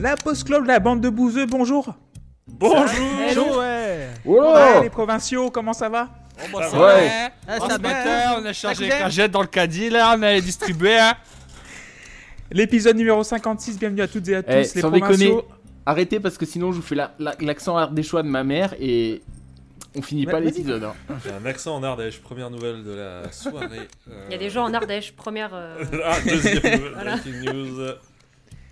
La Post Club, la bande de bouseux, bonjour Bonjour Hello, ouais. Oh Ouais, les provinciaux, comment ça va? Bon, bah, ça Ouais. va, hein. Ah, Oh, ça matin, on a chargé les cagettes dans le caddie là, on allait distribuer. Hein. L'épisode numéro 56, bienvenue à toutes et à tous Eh, les sans déconner, provinciaux. arrêtez parce que sinon je vous fais la- la- l'accent ardéchois de ma mère et on finit Ouais, pas l'épisode. hein. J'ai un accent en Ardèche, première nouvelle de la soirée. Il y a des gens en Ardèche, première. euh, ah, deuxième nouvelle, Voilà. breaking news.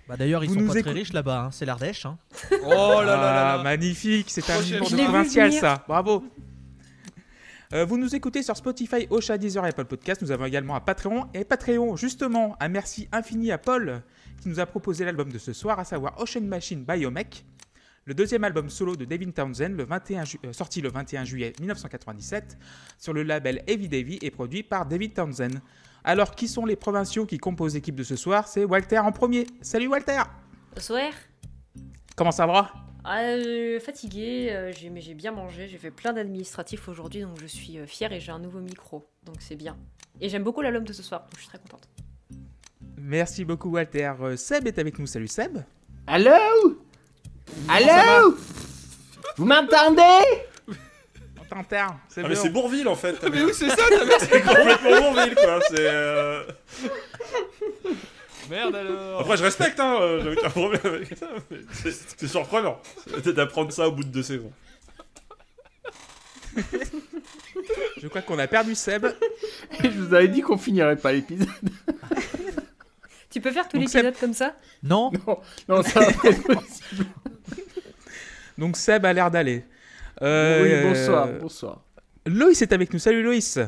Bah d'ailleurs, ils Vous sont nous pas très riches là-bas, hein. c'est l'Ardèche. Hein. Oh là là là Ah, là. magnifique, c'est un Prochaine de provincial venir. ça, bravo. Euh, vous nous écoutez sur Spotify, Ocha, Deezer et Apple Podcast. Nous avons également un Patreon. Et Patreon, justement, un merci infini à Paul qui nous a proposé l'album de ce soir, à savoir Ocean Machine by Omek, le deuxième album solo de Devin Townsend, le 21 ju- euh, sorti le 21 juillet 1997 sur le label Heavy Davy et produit par David Townsend. Alors, qui sont les provinciaux qui composent l'équipe de ce soir? C'est Walter en premier. Salut Walter Bonsoir. Comment ça va? Ah, euh, fatiguée, euh, j'ai- mais j'ai bien mangé. J'ai fait plein d'administratifs aujourd'hui, donc je suis euh, fière et j'ai un nouveau micro. Donc c'est bien. Et j'aime beaucoup l'album de ce soir, donc je suis très contente. Merci beaucoup Walter. Euh, Seb est avec nous. Salut Seb. Allô? Allô? Vous m'entendez? C'est Ah, mais c'est Bourville en fait. Mais oui, c'est ça, ta mère. C'est complètement Bourville quoi. C'est. euh, Merde alors. Après, je respecte, hein. euh, J'ai aucun problème avec ça. mais c'est- C'est surprenant d'apprendre ça au bout de deux saisons. Je crois qu'on a perdu Seb. Je vous avais dit qu'on finirait pas l'épisode. Tu peux faire tous Donc épisodes comme ça? Non Non, ça va pas être possible. Donc Seb a l'air d'aller. Euh, Oui, bonsoir, bonsoir. Loïs est avec nous. Salut Loïs.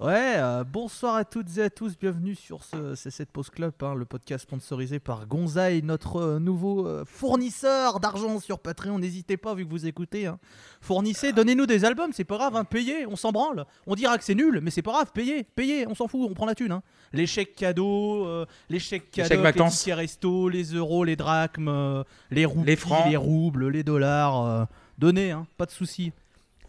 Ouais, euh, bonsoir à toutes et à tous, bienvenue sur ce C7 Post Club, hein, le podcast sponsorisé par Gonzaï, notre euh, nouveau euh, fournisseur d'argent sur Patreon. N'hésitez pas, vu que vous écoutez. hein. Fournissez, donnez-nous des albums, c'est pas grave, hein, payez, on s'en branle. On dira que c'est nul, mais c'est pas grave, payez, payez, on s'en fout, on prend la thune. Hein. Les chèques cadeaux, euh, les chèques Les cadeaux, chèques vacances. les tickets resto, les euros, les drachmes, euh, les roupies, Les francs. les roubles, les dollars. Euh, donnez, hein, pas de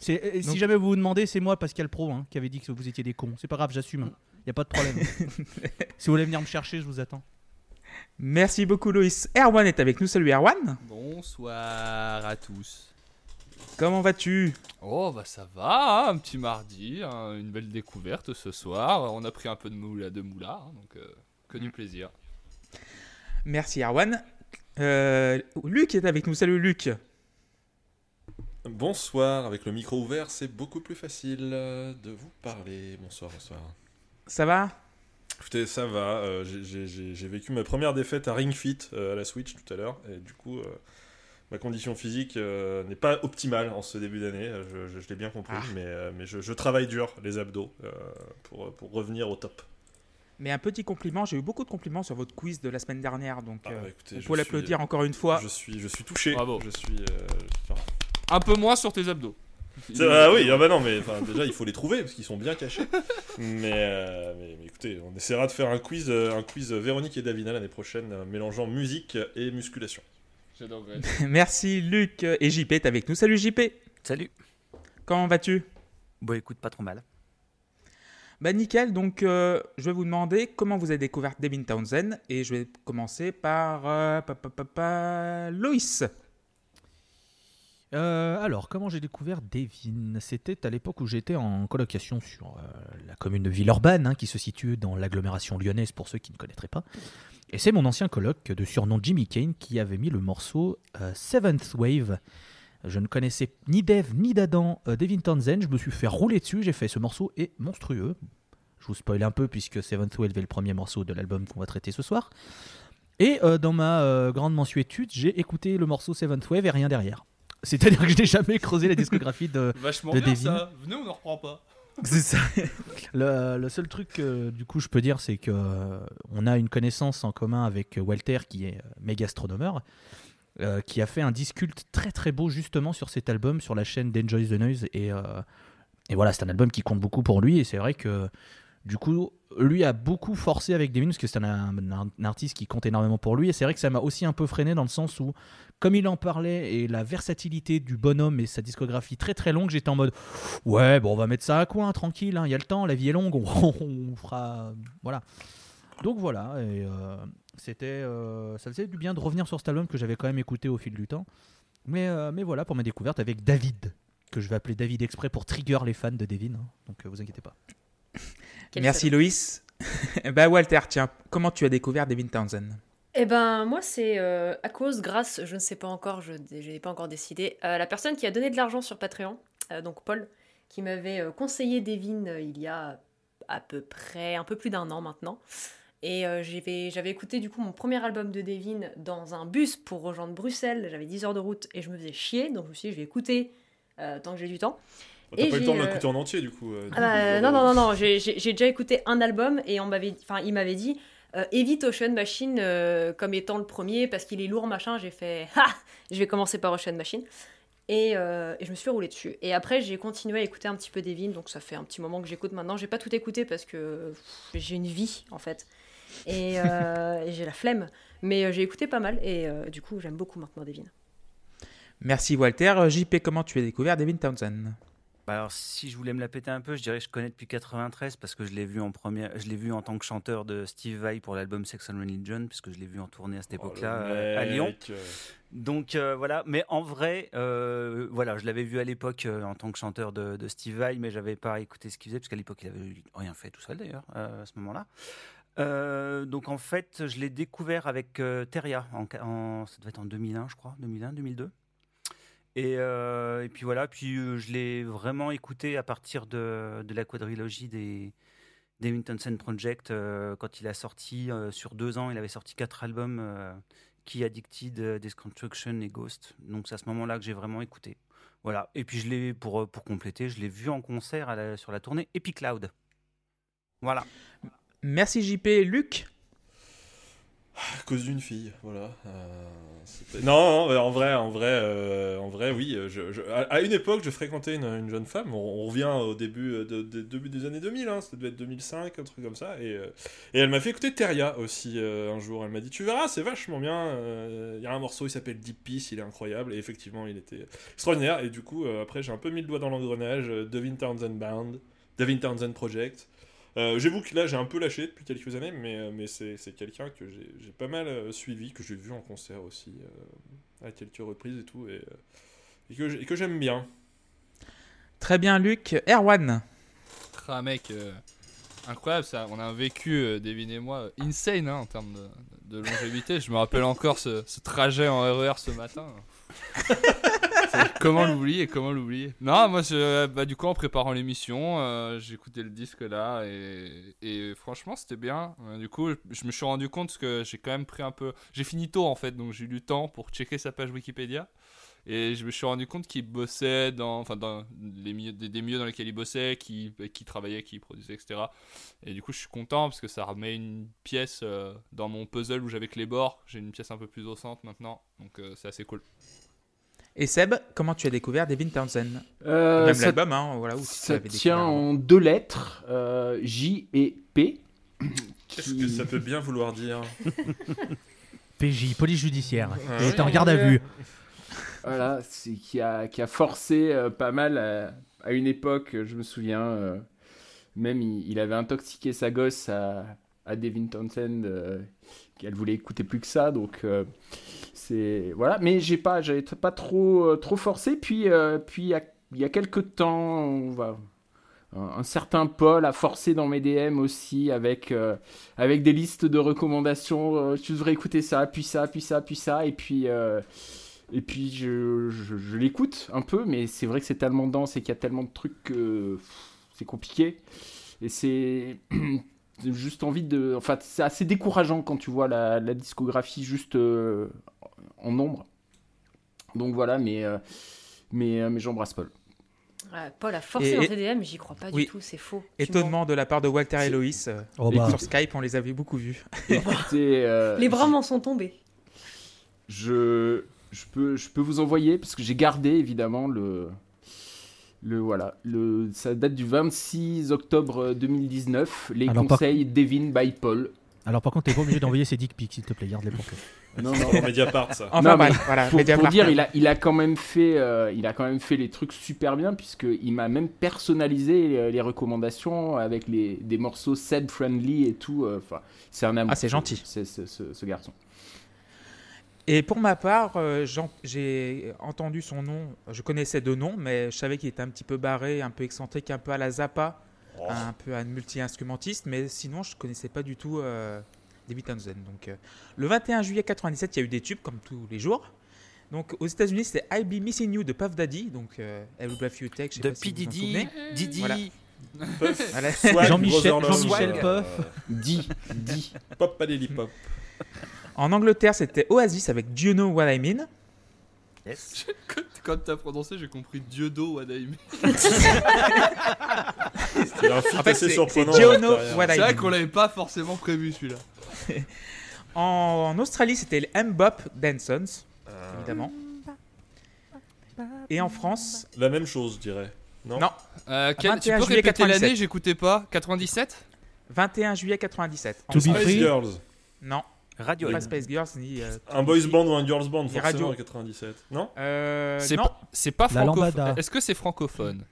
et Donc- Si jamais vous vous demandez, c'est moi, Pascal Pro, hein, qui avait dit que vous étiez des cons. C'est pas grave, j'assume. Il y a pas de problème. si vous voulez venir me chercher, je vous attends. Merci beaucoup Loïs. Erwan est avec nous. Salut Erwan. Bonsoir à tous. Comment vas-tu? Oh bah ça va, hein, un petit mardi, hein, une belle découverte ce soir. On a pris un peu de moula de moula, hein, donc euh, que du plaisir. Merci Erwan. Euh, Luc est avec nous. Salut Luc. Bonsoir, avec le micro ouvert, c'est beaucoup plus facile euh, de vous parler. Bonsoir, bonsoir. Ça va? Écoutez, ça va. euh, j'ai- vécu ma première défaite à Ring Fit euh, à la Switch tout à l'heure. Et du coup, euh, ma condition physique euh, n'est pas optimale en ce début d'année. Je, je- je l'ai bien compris. Ah. Mais, euh, mais je, je travaille dur, les abdos, euh, pour, pour revenir au top. Mais un petit compliment. J'ai eu beaucoup de compliments sur votre quiz de la semaine dernière. Donc Ah, écoutez, on je peut l'applaudir encore une fois. Je suis, je suis touché. Bravo. Je suis. Euh, Un peu moins sur tes abdos. ah oui, ah bah non, mais déjà il faut les trouver parce qu'ils sont bien cachés. mais, euh, mais, mais écoutez, on essaiera de faire un quiz, euh, un quiz Véronique et Davina l'année prochaine, euh, mélangeant musique et musculation. J'adorerais. Merci Luc. Et JP est avec nous. Salut JP. Salut. Comment vas-tu? Bon, écoute, pas trop mal. Bah nickel, donc euh, je vais vous demander comment vous avez découvert Devin Townsend et je vais commencer par euh, pa, pa, pa, pa, Loïs. Euh, alors, comment j'ai découvert Devin C'était à l'époque où j'étais en colocation sur euh, la commune de Villeurbanne, hein, qui se situe dans l'agglomération lyonnaise pour ceux qui ne connaîtraient pas. Et c'est mon ancien coloc de surnom Jimmy Kane qui avait mis le morceau euh, Seventh Wave. Je ne connaissais ni Dev ni d'Adam Devin Townsend. Je me suis fait rouler dessus. J'ai fait ce morceau est monstrueux. Je vous spoil un peu puisque Seventh Wave est le premier morceau de l'album qu'on va traiter ce soir. Et dans ma grande mensuétude, j'ai écouté le morceau Seventh Wave et rien derrière. C'est-à-dire que je n'ai jamais creusé la discographie de. Vachement De bien Devin. ça. Venez, on en reprend pas. C'est ça. Le, le seul truc que du coup je peux dire, c'est que euh, on a une connaissance en commun avec Walter, qui est euh, méga astronomeur, euh, qui a fait un disculte très très beau justement sur cet album sur la chaîne d'Enjoy the Noise et euh, et voilà, c'est un album qui compte beaucoup pour lui et c'est vrai que du coup lui a beaucoup forcé avec Devin parce que c'est un, un- un artiste qui compte énormément pour lui et c'est vrai que ça m'a aussi un peu freiné dans le sens où comme il en parlait et la versatilité du bonhomme et sa discographie très très longue j'étais en mode ouais bon on va mettre ça à coin tranquille hein, il y a le temps la vie est longue on, on fera voilà donc voilà et euh, C'était, euh, ça faisait du bien de revenir sur cet album que j'avais quand même écouté au fil du temps. Mais, euh, mais voilà pour ma découverte avec David, que je vais appeler David exprès pour trigger les fans de Devin. hein. Donc vous inquiétez pas. Merci Loïs. bah Walter, tiens, comment tu as découvert Devin Townsend? Eh ben, moi, c'est euh, à cause, grâce, je ne sais pas encore, je n'ai pas encore décidé, euh, la personne qui a donné de l'argent sur Patreon, euh, donc Paul, qui m'avait conseillé Devin il y a à peu près un peu plus d'un an maintenant. Et j'avais écouté du coup mon premier album de Devin dans un bus pour rejoindre Bruxelles. J'avais 10 heures de route et je me faisais chier, donc je me suis dit, je vais écouter tant que j'ai du temps. Bah, T'as pas eu le temps de l'écouter en entier du coup. euh, Ah bah, non, non, non, non, j'ai déjà écouté un album et on m'avait, enfin, il m'avait dit euh, évite Ocean Machine euh, comme étant le premier parce qu'il est lourd, machin. J'ai fait ha Je vais commencer par Ocean Machine. Et, euh, et je me suis roulé dessus. Et après, j'ai continué à écouter un petit peu Devin, donc ça fait un petit moment que j'écoute maintenant. J'ai pas tout écouté parce que j'ai une vie en fait. Et, et j'ai la flemme. Mais j'ai écouté pas mal et du coup, j'aime beaucoup maintenant Devin. Merci Walter. JP, comment tu as découvert Devin Townsend? Bah alors, si je voulais me la péter un peu, je dirais que je connais depuis 93 parce que je l'ai vu en première, je l'ai vu en tant que chanteur de Steve Vai pour l'album Sex and Religion, puisque je l'ai vu en tournée à cette oh, époque-là euh, à Lyon. euh, Donc euh, voilà, mais en vrai, euh, voilà, je l'avais vu à l'époque euh, en tant que chanteur de, de Steve Vai, mais j'avais pas écouté ce qu'il faisait parce qu'à l'époque il avait rien fait tout seul d'ailleurs à ce moment-là. Euh, donc en fait, je l'ai découvert avec euh, Teria, en, en- ça devait être en 2001, je crois, 2001, 2002. Et, euh, et puis voilà, puis euh, je l'ai vraiment écouté à partir de, la quadrilogie des, des Townsend Project euh, quand il a sorti sur deux ans, il avait sorti quatre albums. euh, qui Addicted, Destruction et Ghost. Donc c'est à ce moment-là que j'ai vraiment écouté. Voilà. Et puis je l'ai pour pour compléter, je l'ai vu en concert sur la tournée Epic Cloud. Voilà. Merci JP. Luc? À cause d'une fille, voilà. euh, non, en vrai, en vrai, euh, en vrai, oui. euh, à, une époque, je fréquentais une, une jeune femme. On, revient au début, de, de- début des années 2000, hein, ça devait être 2005, un truc comme ça. Et, elle m'a fait écouter Teria aussi un jour. Elle m'a dit, tu verras, c'est vachement bien. Il y a un morceau, il s'appelle Deep Peace, il est incroyable. Et effectivement, il était extraordinaire. Et du coup, après, j'ai un peu mis le doigt dans l'engrenage. Devin Townsend Band, Devin Townsend Project. Euh, J'avoue que là j'ai un peu lâché depuis quelques années, mais, euh, mais c'est quelqu'un que j'ai pas mal euh, suivi, que j'ai vu en concert aussi, euh, à quelques reprises et tout, et, euh, et que j'aime bien. Très bien Luc. Erwan Ah mec, euh, incroyable ça. On a un vécu, euh, Devin et moi, insane hein, en termes de, de longévité. Je me rappelle encore ce, ce trajet en RER ce matin. Comment l'oublier Comment l'oublier Non, moi, bah, du coup, en préparant l'émission, euh, écouté le disque là et, franchement, c'était bien. Euh, du coup, je me suis rendu compte que j'ai quand même pris un peu. J'ai fini tôt en fait, donc j'ai eu du temps pour checker sa page Wikipédia. Et je me suis rendu compte qu'il bossait dans, enfin, dans les des, des milieux dans lesquels il bossait, qui, qui travaillait, qui produisait, etc. Et du coup, je suis content parce que ça remet une pièce euh, dans mon puzzle où j'avais que les bords. J'ai une pièce un peu plus au centre maintenant, donc euh, c'est assez cool. Et Seb, comment tu as découvert Devin Townsend? Euh, Même ça- l'album, hein, voilà où tu Ça tient découvert. en deux lettres, euh, J et P. Qu'est-ce qui- que ça peut bien vouloir dire? PJ, police judiciaire. Ah oui. est en garde à vue. Voilà, c'est qui a, qui a forcé euh, pas mal à, à une époque, je me souviens. euh, même il, il avait intoxiqué sa gosse à, à Devin Townsend, qu'elle voulait écouter plus que ça. Donc euh, c'est voilà. Mais j'ai pas, j'avais pas trop euh, trop forcé. Puis euh, puis il y a, quelques temps, un, certain Paul a forcé dans mes DM aussi avec, des listes de recommandations. tu devrais écouter ça, puis ça, puis ça, puis ça. Et puis, et puis je, je- l'écoute un peu, mais c'est vrai que c'est tellement dense et qu'il y a tellement de trucs que c'est compliqué. Et c'est juste envie de. Enfin, c'est assez décourageant quand tu vois la, la discographie juste euh, en nombre. Donc voilà, mais, euh, mais, euh, mais j'embrasse Paul. Paul a forcé Et- dans TDM, j'y crois pas Oui. du tout, c'est faux. Étonnement de la part de Walter et Loïs. euh, Oh bah. Sur Skype, on les avait beaucoup vus. Écoutez, euh. Les bras m'en sont tombés. je, je, peux, je peux vous envoyer, parce que j'ai gardé évidemment le. Le, voilà, le, ça date du 26 octobre 2019, les Alors, par- conseils Devin by Paul. Alors par contre, t'es pas obligé d'envoyer ces dick pics, s'il te plaît, garde-les pour toi. Non, C'est non. pour Mediapart, ça. Enfin Non, mais voilà. Pour, pour Mediapart. dire, il a, il a quand même fait, euh, il a quand même fait les trucs super bien puisque il m'a même personnalisé les, les recommandations avec les des morceaux Seb friendly et tout. euh, Enfin, c'est un amour. Ah, c'est gentil. Ce- ce garçon. Et pour ma part, euh, j'ai entendu son nom. Je connaissais deux noms, mais je savais qu'il était un petit peu barré, un peu excentrique, un peu à la Zappa, Oh. un peu un multi-instrumentiste. Mais sinon, je connaissais pas du tout euh, David Townsend. Donc, euh, le 21 juillet 97, il y a eu des tubes comme tous les jours. Donc, aux États-Unis, c'était I Be Missing You de Puff Daddy. Donc, euh, Every Breath You. Je sais De pas si vous. Didi. Voilà. Swag, Jean-Michel- Poff. Dit, dit. Pop Paddy Pop. En Angleterre, c'était Oasis avec Do You Know What I Mean. Yes. Quand, t'as prononcé, j'ai compris y a un feat En fait, assez c'est- l'intérieur. What I C'est vrai Mean. qu'on l'avait pas forcément prévu celui-là. En Australie, c'était les M-Bop Dansons, Euh, évidemment. Et en France, La même chose, je dirais. Non, Non. Euh, quel- tu 21 peux répéter 97. l'année J'écoutais pas. 97 21 juillet 97. En To be free. Girls. Non, Radio. pas Spice Girls ni. euh, Un boys band ou un girls band, forcément, radios. en 97. Non euh, C'est non, pas, c'est pas francophone. Est-ce que c'est francophone?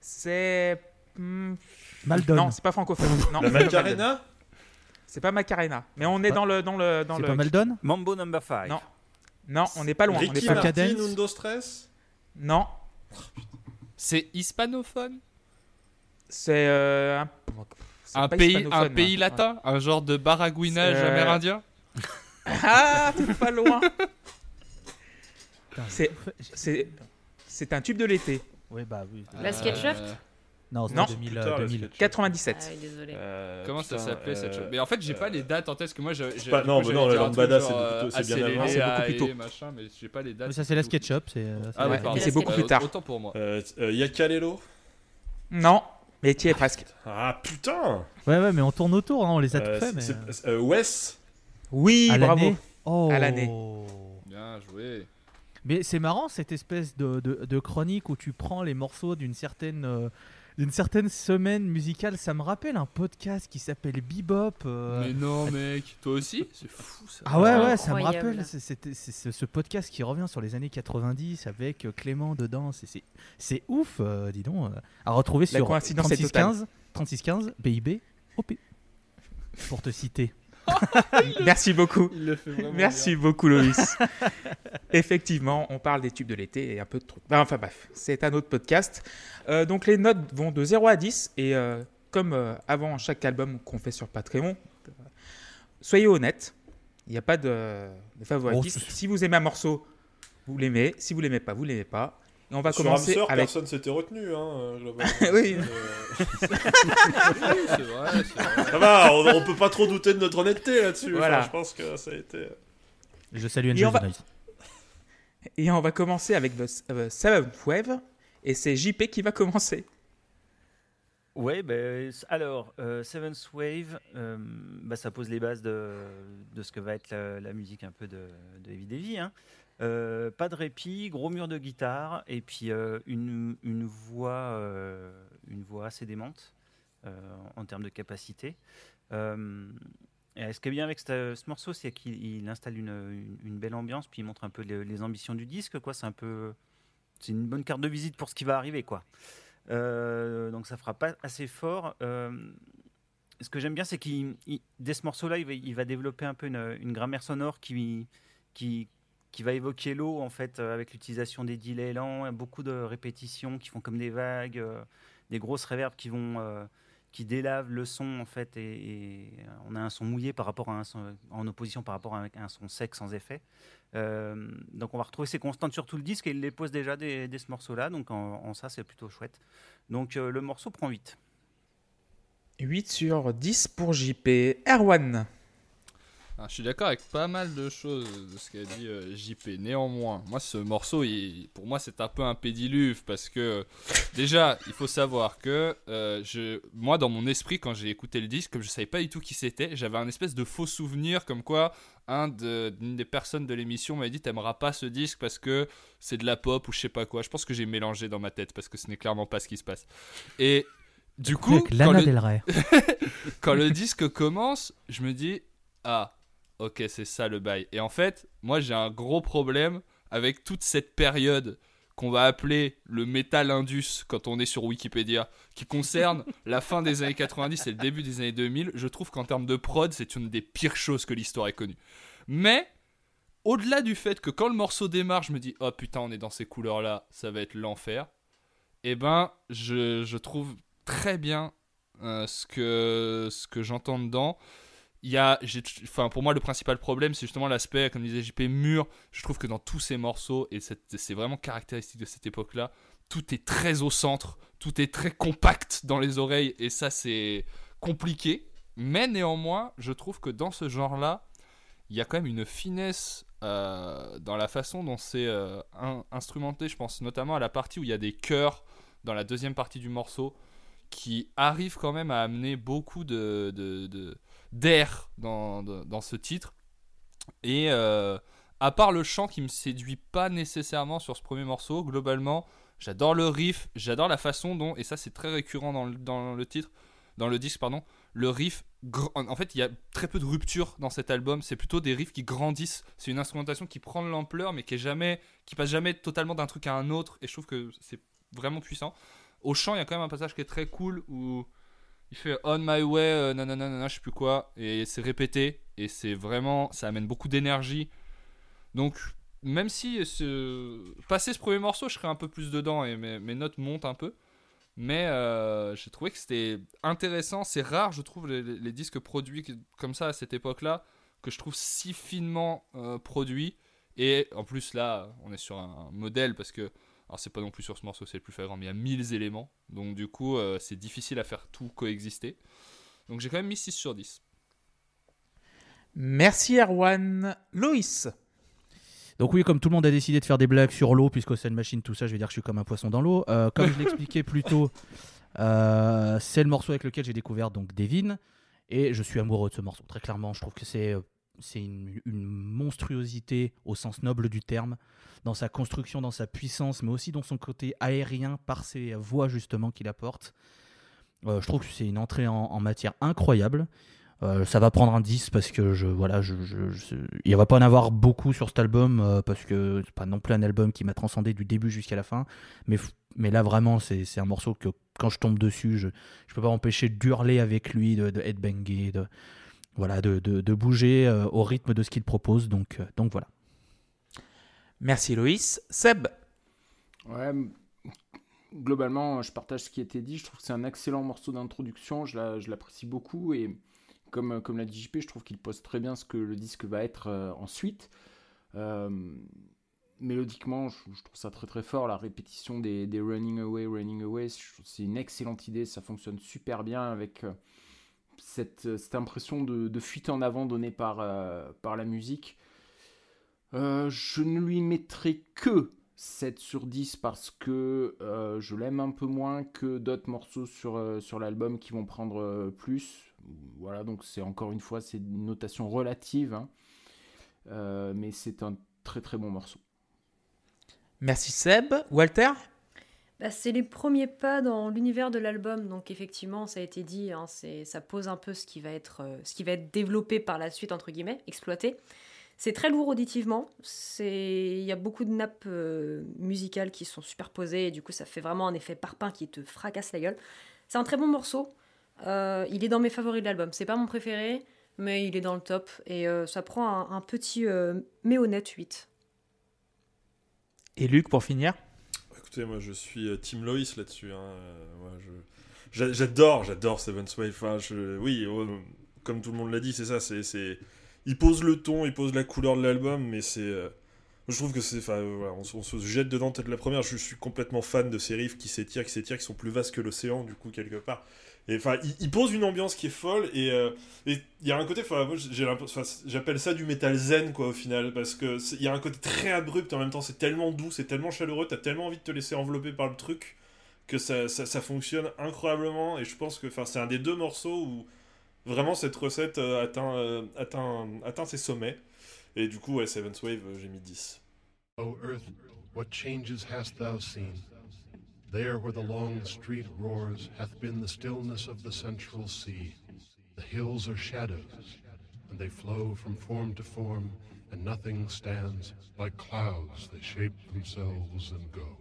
C'est. hmm, Maldon. Non, c'est pas francophone. Non, La. Macarena? C'est pas Macarena. Mais on est dans le. Dans le, dans C'est le... pas Maldon? Mambo number 5. Non. Non, on n'est pas loin. on n'est Ricky pas. Martin. Undo Stress? Non, C'est hispanophone? C'est. euh, un... c'est un pays, un pays latin? Un genre de baragouinage euh, amérindien? Ah, t'es pas loin. C'est- C'est. C'est un tube de l'été. Oui, bah oui. La SketchUp Euh, Non, c'est Non. 2000. Putain, euh, le 2000. sketch. 97. Ah oui, désolé. Euh, Comment ça s'appelait cette euh, chose? Mais en fait, j'ai pas les dates en tête parce que moi, j'ai. j'ai- pas- du non, coup, mais j'allais non, dire le un truc lambada, genre, c'est euh, c'est bien avant. C'est beaucoup plus tôt. Machin, mais j'ai pas les dates. Ça, c'est la SketchUp. C'est euh, c'est- Ah Ouais, mais c'est beaucoup plus tard. Autant pour moi. Euh, euh, Yakalelo Non, mais tu y es presque. Ah putain Ouais, ouais, mais on tourne autour, hein, on les a Euh, tout fait. Mais... c'est- c'est- euh, Wes? Oui, À bravo. Oh. À l'année. Bien joué. Mais c'est marrant cette espèce de, de- de chronique où tu prends les morceaux d'une certaine, euh, d'une certaine semaine musicale. Ça me rappelle un podcast qui s'appelle Bebop. euh, Mais non, mec. Toi aussi? C'est fou ça. Ah ouais, ouais, ça me rappelle c'est ce, ce podcast qui revient sur les années 90 avec euh, Clément dedans. C'est- C'est c'est ouf, euh, dis donc. euh, à retrouver La sur coïncidence est 3615, 3615, BIB, OP. Pour te citer. Merci beaucoup. Il le fait vraiment Merci beaucoup, Loïs. Effectivement, on parle des tubes de l'été et un peu de trucs. Ben, Enfin bref, c'est un autre podcast. Euh, donc les notes vont de 0 à 10 et euh, comme euh, avant chaque album qu'on fait sur Patreon, soyez honnêtes. Il n'y a pas de, de favoritisme. Oh, si vous aimez un morceau, vous l'aimez. Si vous l'aimez pas, vous l'aimez pas. Et on va Sur commencer Hamster, avec. personne s'était retenu, hein, euh, globalement. Oui. Euh, C'est vrai, c'est vrai. Ça va, on, on peut pas trop douter de notre honnêteté là-dessus. Enfin, Voilà. je pense que ça a été... Je salue Et Angel on va-. Et on va commencer avec The euh, Seventh Wave. Et c'est JP qui va commencer. Ouais, ben, c- alors, euh, Seventh Wave, euh, bah, ça pose les bases de, de ce que va être la, la musique un peu de, de Heavy Davy. hein. Euh, pas de répit, gros mur de guitare, et puis euh, une, une, voix, euh, une voix assez démente en termes de capacité. Et ce qui est bien avec ce, ce morceau, c'est qu'il il installe une, une- belle ambiance, puis il montre un peu les, ambitions du disque. quoi. C'est un peu, c'est une bonne carte de visite pour ce qui va arriver, quoi. Donc ça fera pas assez fort. Ce que j'aime bien, c'est qu'il, il- dès ce morceau-là, il va, il va développer un peu une, une grammaire sonore qui, qui, qui va évoquer l'eau en fait, euh, avec l'utilisation des delays lents, beaucoup de répétitions qui font comme des vagues, euh, des grosses réverbes qui vont euh, qui délavent le son en fait, et, on a un son mouillé par rapport à un son, en opposition par rapport à un, son sec sans effet. Donc on va retrouver ces constantes sur tout le disque et il les pose déjà dès, ce morceau-là, donc en, ça c'est plutôt chouette. Donc le morceau prend 8. 8 sur 10 pour JP. Erwan. Ah, je suis d'accord avec pas mal de choses de ce qu'a dit euh, JP. Néanmoins, moi, ce morceau, il- pour moi, c'est un peu un pédiluve parce que déjà, il faut savoir que euh, je, moi, dans mon esprit, quand j'ai écouté le disque, comme je savais pas du tout qui c'était, j'avais un espèce de faux souvenir comme quoi un de, une des personnes de l'émission m'avait dit t'aimeras pas ce disque parce que c'est de la pop ou je sais pas quoi. Je pense que j'ai mélangé dans ma tête parce que ce n'est clairement pas ce qui se passe. Et Du coup, le, quand le disque commence, je me dis ah, ok, c'est ça le bail. Et en fait, moi j'ai un gros problème avec toute cette période qu'on va appeler le métal indus quand on est sur Wikipédia, qui concerne la fin des années 90 et le début des années 2000. Je trouve qu'en termes de prod, c'est une des pires choses que l'histoire ait connues. Mais au-delà du fait que quand le morceau démarre, je me dis oh putain, on est dans ces couleurs-là, ça va être l'enfer. Eh ben, je, je trouve très bien euh, ce que, ce que j'entends dedans. Il y a, enfin, pour moi, le principal problème, c'est justement l'aspect, comme disait JP, mûr. Je trouve que dans tous ces morceaux, et c'est vraiment caractéristique de cette époque-là, tout est très au centre, tout est très compact dans les oreilles, et ça, c'est compliqué. Mais néanmoins, je trouve que dans ce genre-là, il y a quand même une finesse euh, dans la façon dont c'est euh, in- instrumenté. Je pense notamment à la partie où il y a des chœurs dans la deuxième partie du morceau qui arrivent quand même à amener beaucoup de- d'air dans, dans ce titre. Et euh, à part le chant qui me séduit pas nécessairement sur ce premier morceau, globalement, j'adore le riff, j'adore la façon dont, et ça c'est très récurrent dans le, dans le titre, dans le disque, pardon, le riff, en fait il y a très peu de rupture dans cet album, c'est plutôt des riffs qui grandissent, c'est une instrumentation qui prend de l'ampleur mais qui est jamais, qui passe jamais totalement d'un truc à un autre, et je trouve que c'est vraiment puissant. Au chant, il y a quand même un passage qui est très cool où il fait On my way, euh, nanana, nanana, je sais plus quoi, et c'est répété, et c'est vraiment, ça amène beaucoup d'énergie. Donc, même si ce... passer ce premier morceau, je serais un peu plus dedans et mes, notes montent un peu. Mais euh, j'ai trouvé que c'était intéressant. C'est rare, je trouve, les, disques produits comme ça à cette époque-là, que je trouve si finement euh, produits. Et en plus, là, on est sur un modèle parce que. Alors, c'est pas non plus sur ce morceau, c'est le plus flagrant, mais il y a 1000 éléments. Donc, du coup, euh, c'est difficile à faire tout coexister. Donc, j'ai quand même mis 6 sur 10. Merci Erwan. Loïs. Donc oui, comme tout le monde a décidé de faire des blagues sur l'eau, puisqu'au Sun Machine, tout ça, je vais dire que je suis comme un poisson dans l'eau. Euh, comme je l'expliquais plus tôt, euh, c'est le morceau avec lequel j'ai découvert donc Devin, et je suis amoureux de ce morceau. Très clairement, je trouve que c'est euh, c'est une, monstruosité au sens noble du terme, dans sa construction, dans sa puissance, mais aussi dans son côté aérien par ses voix justement qu'il apporte. Euh, je trouve que c'est une entrée en, matière incroyable. Euh, ça va prendre un 10 parce que je voilà je, je- il va pas en avoir beaucoup sur cet album euh, parce que c'est pas non plus un album qui m'a transcendé du début jusqu'à la fin mais là vraiment c'est un morceau que quand je tombe dessus je je peux pas m'empêcher d'hurler avec lui de, de headbanger de voilà de, de, de bouger euh, au rythme de ce qu'il propose donc euh, donc voilà Merci Loïs. Seb. Ouais, globalement, je partage ce qui a été dit. Je trouve que c'est un excellent morceau d'introduction. Je la- je l'apprécie beaucoup et comme, comme l'a dit JP, je trouve qu'il pose très bien ce que le disque va être euh, ensuite. Euh, mélodiquement, je, je trouve ça très très fort. La répétition des, des Running Away, Running Away, c'est une excellente idée. Ça fonctionne super bien avec euh, cette, cette impression de, fuite en avant donnée par, euh, par la musique. Euh, je ne lui mettrai que 7 sur 10 parce que euh, je l'aime un peu moins que d'autres morceaux sur, euh, sur l'album qui vont prendre euh, plus. Voilà, donc c'est encore une fois, c'est une notation relative, hein. Euh, mais c'est un très très bon morceau. Merci Seb. Walter? Bah, c'est les premiers pas dans l'univers de l'album, donc effectivement, ça a été dit, hein, ça pose un peu ce qui, va être, euh, ce qui va être développé par la suite, entre guillemets, exploité. C'est très lourd auditivement, il y a beaucoup de nappes euh, musicales qui sont superposées, et du coup ça fait vraiment un effet parpaing qui te fracasse la gueule. C'est un très bon morceau, Euh, il est dans mes favoris de l'album, c'est pas mon préféré, mais il est dans le top, et ça prend un, petit mais honnête 8. Et Luc pour finir? Écoutez, moi je suis euh, Team Loïs là-dessus. hein. Euh, je- J'adore, j'adore Seven's Wave. Je... Oui, oh, comme tout le monde l'a dit, c'est ça. C'est. Il pose le ton, il pose la couleur de l'album, mais c'est. euh, Je trouve que c'est. On, se- jette dedans peut-être la première. Je suis complètement fan de ces riffs qui s'étirent, qui s'étirent, qui sont plus vastes que l'océan, du coup, quelque part. Enfin, il, pose une ambiance qui est folle et euh, il y a un côté, j'appelle ça du metal zen quoi au final parce que il y a un côté très abrupt en même temps, c'est tellement doux, c'est tellement chaleureux, t'as tellement envie de te laisser envelopper par le truc que ça, fonctionne incroyablement et je pense que c'est un des deux morceaux où vraiment cette recette euh, atteint, euh, atteint, atteint ses sommets et du coup ouais Seventh Wave j'ai mis 10. O earth, what changes hast thou seen? There where the long street roars hath been the stillness of the central sea. The hills are shadows, and they flow from form to form, and nothing stands like clouds that shape themselves and go.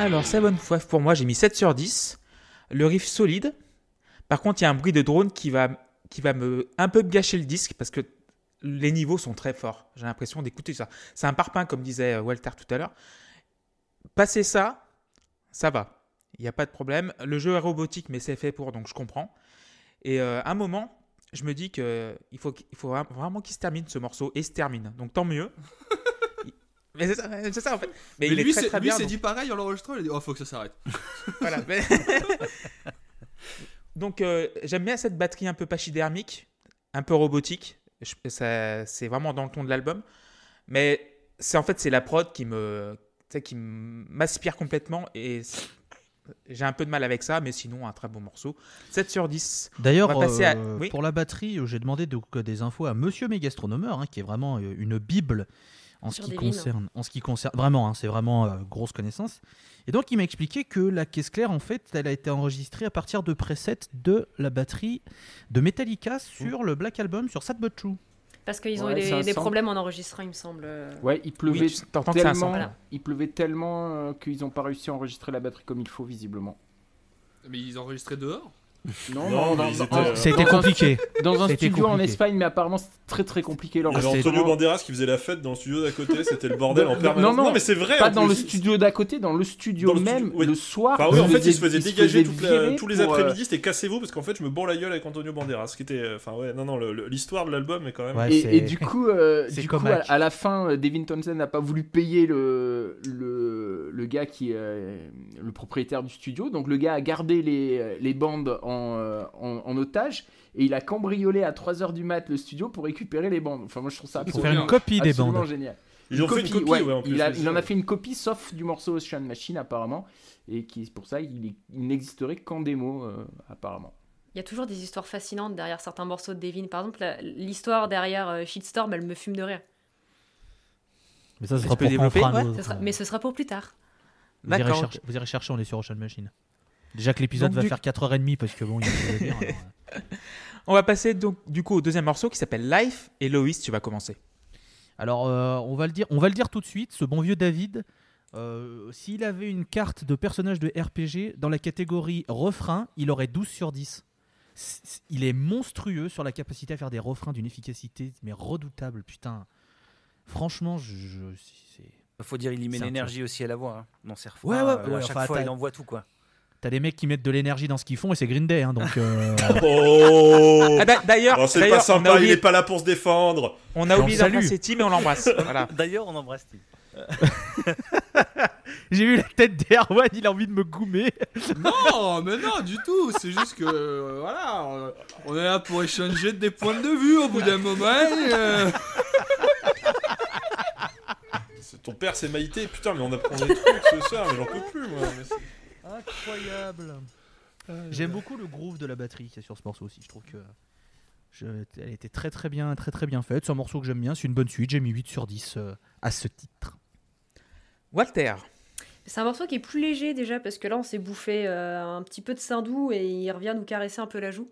Alors, Seven Five pour moi, j'ai mis 7 sur 10. Le riff solide. Par contre, il y a un bruit de drone qui va, me un peu gâcher le disque parce que les niveaux sont très forts. J'ai l'impression d'écouter ça. C'est un parpaing, comme disait euh, Walter tout à l'heure. Passer ça, ça va. Il n'y a pas de problème. Le jeu est robotique, mais c'est fait pour, donc je comprends. Et euh, à un moment, je me dis que il faut, faut vra- vraiment qu'il se termine ce morceau et se termine. Donc tant mieux. mais c'est ça, c'est ça, en fait. Mais, Mais, il lui, est très c'est- très lui, bien. s'est donc- dit pareil en l'enregistrant. Il a dit Oh, faut que ça s'arrête. voilà. mais- Donc euh, j'aime bien cette batterie un peu pachydermique, un peu robotique. Je- ça- C'est vraiment dans le ton de l'album. Mais c'est en fait c'est la prod qui me qui m'aspire complètement et j'ai un peu de mal avec ça, mais sinon un très bon morceau. 7 sur 10. D'ailleurs, à- euh, oui. pour la batterie, euh, j'ai demandé donc, des infos à Monsieur Mégastronomeur, hein, qui est vraiment une bible en ce qui concerne, en ce qui concerne, vraiment, hein, c'est vraiment euh, grosse connaissance. Et donc, il m'a expliqué que la caisse claire, en fait, elle a été enregistrée à partir de presets de la batterie de Metallica sur le Black Album sur Sad But True. Parce qu'ils ont Ouais, eu des, problèmes en enregistrant, il me semble. Ouais, il pleuvait Oui, tu- t'entends que c'est un tellement, il pleuvait tellement euh, qu'ils n'ont pas réussi à enregistrer la batterie comme il faut visiblement. Mais ils enregistraient dehors? Non, Non, en- euh, C'était compliqué. dans un C'était studio en. Espagne, mais apparemment c'est très très compliqué Il y avait. Antonio Banderas qui faisait la fête dans le studio d'à côté, c'était le bordel en Non, permanence. non, mais c'est vrai. Pas dans le studio d'à côté, dans le studio Dans le studio, même, oui. le soir. Enfin, oui, en fait, il se faisait- se dégager faisait la- tous les euh, après-midi. C'était cassez-vous parce qu'en fait, je me bourre la gueule avec Antonio Banderas. Ce qui était, enfin ouais, non, non, l'histoire de l'album est quand même. Ouais, Et, et du coup, euh, du coup à, à la fin, Devin Townsend n'a pas voulu payer le, le, le gars qui est le propriétaire du studio. Donc le gars a gardé les, les bandes en, euh, en, en otage et il a cambriolé à 3h du mat le studio pour récupérer les bandes. Enfin, moi je trouve ça Pour faire une copie des absolument bandes. génial. Ils ont fait une copie, ouais, ouais, en plus. il, a- c'est il en a fait une copie sauf du morceau Ocean Machine apparemment et qui pour ça il, n'existerait qu'en démo euh, apparemment. Il y a toujours des histoires fascinantes derrière certains morceaux de Devin. Par exemple, l'histoire derrière euh, Shitstorm, elle me fume de rire. Mais ça, sera pour développer Ouais, Ce sera- euh, Mais ce sera pour plus tard. Vous irez, chercher, vous irez chercher, on est sur Ocean Machine. Déjà que l'épisode va du- faire 4h30 parce que bon, il y a plus à dire, alors, euh. On va passer donc du coup au deuxième morceau qui s'appelle Life et Loïs, tu vas commencer. Alors, euh, on, va le dire, on va le dire tout de suite, ce bon vieux David, euh, s'il avait une carte de personnage de RPG dans la catégorie refrain, il aurait 12 sur 10. C- c- Il est monstrueux sur la capacité à faire des refrains d'une efficacité, mais redoutable, putain. Franchement, je, je- c'est- Faut dire, il y met C'est un l'énergie aussi à la voix. Hein. Dans ses refrains, Ouais, ouais, euh, ouais, à chaque enfin, fois, il envoie tout quoi. T'as des mecs qui mettent de l'énergie dans ce qu'ils font et c'est Green Day, hein, donc. euh, Oh Ah, d'a- D'ailleurs, Oh, C'est d'ailleurs, pas sympa, il est pas là pour se défendre. on a oublié d'embrasser Tim et on l'embrasse. voilà. D'ailleurs, on embrasse Steve. J'ai vu la tête d'Erwan, il a envie de me goumer. Non, mais non, du tout. C'est juste que euh, voilà, on- on est là pour échanger des points de vue au bout d'un moment. euh. C'est- Ton père c'est Maïté, putain, mais on apprend des trucs ce soir, mais j'en peux plus moi. Mais c'est- Incroyable. J'aime beaucoup le groove de la batterie qu'il y a sur ce morceau aussi. Je trouve que je- elle était très très bien, très très bien faite. C'est un morceau que j'aime bien. C'est une bonne suite. J'ai mis 8 sur 10 euh, à ce titre. Walter, C'est un morceau qui est plus léger déjà parce que là on s'est bouffé euh, un petit peu de Sindou et il revient nous caresser un peu la joue.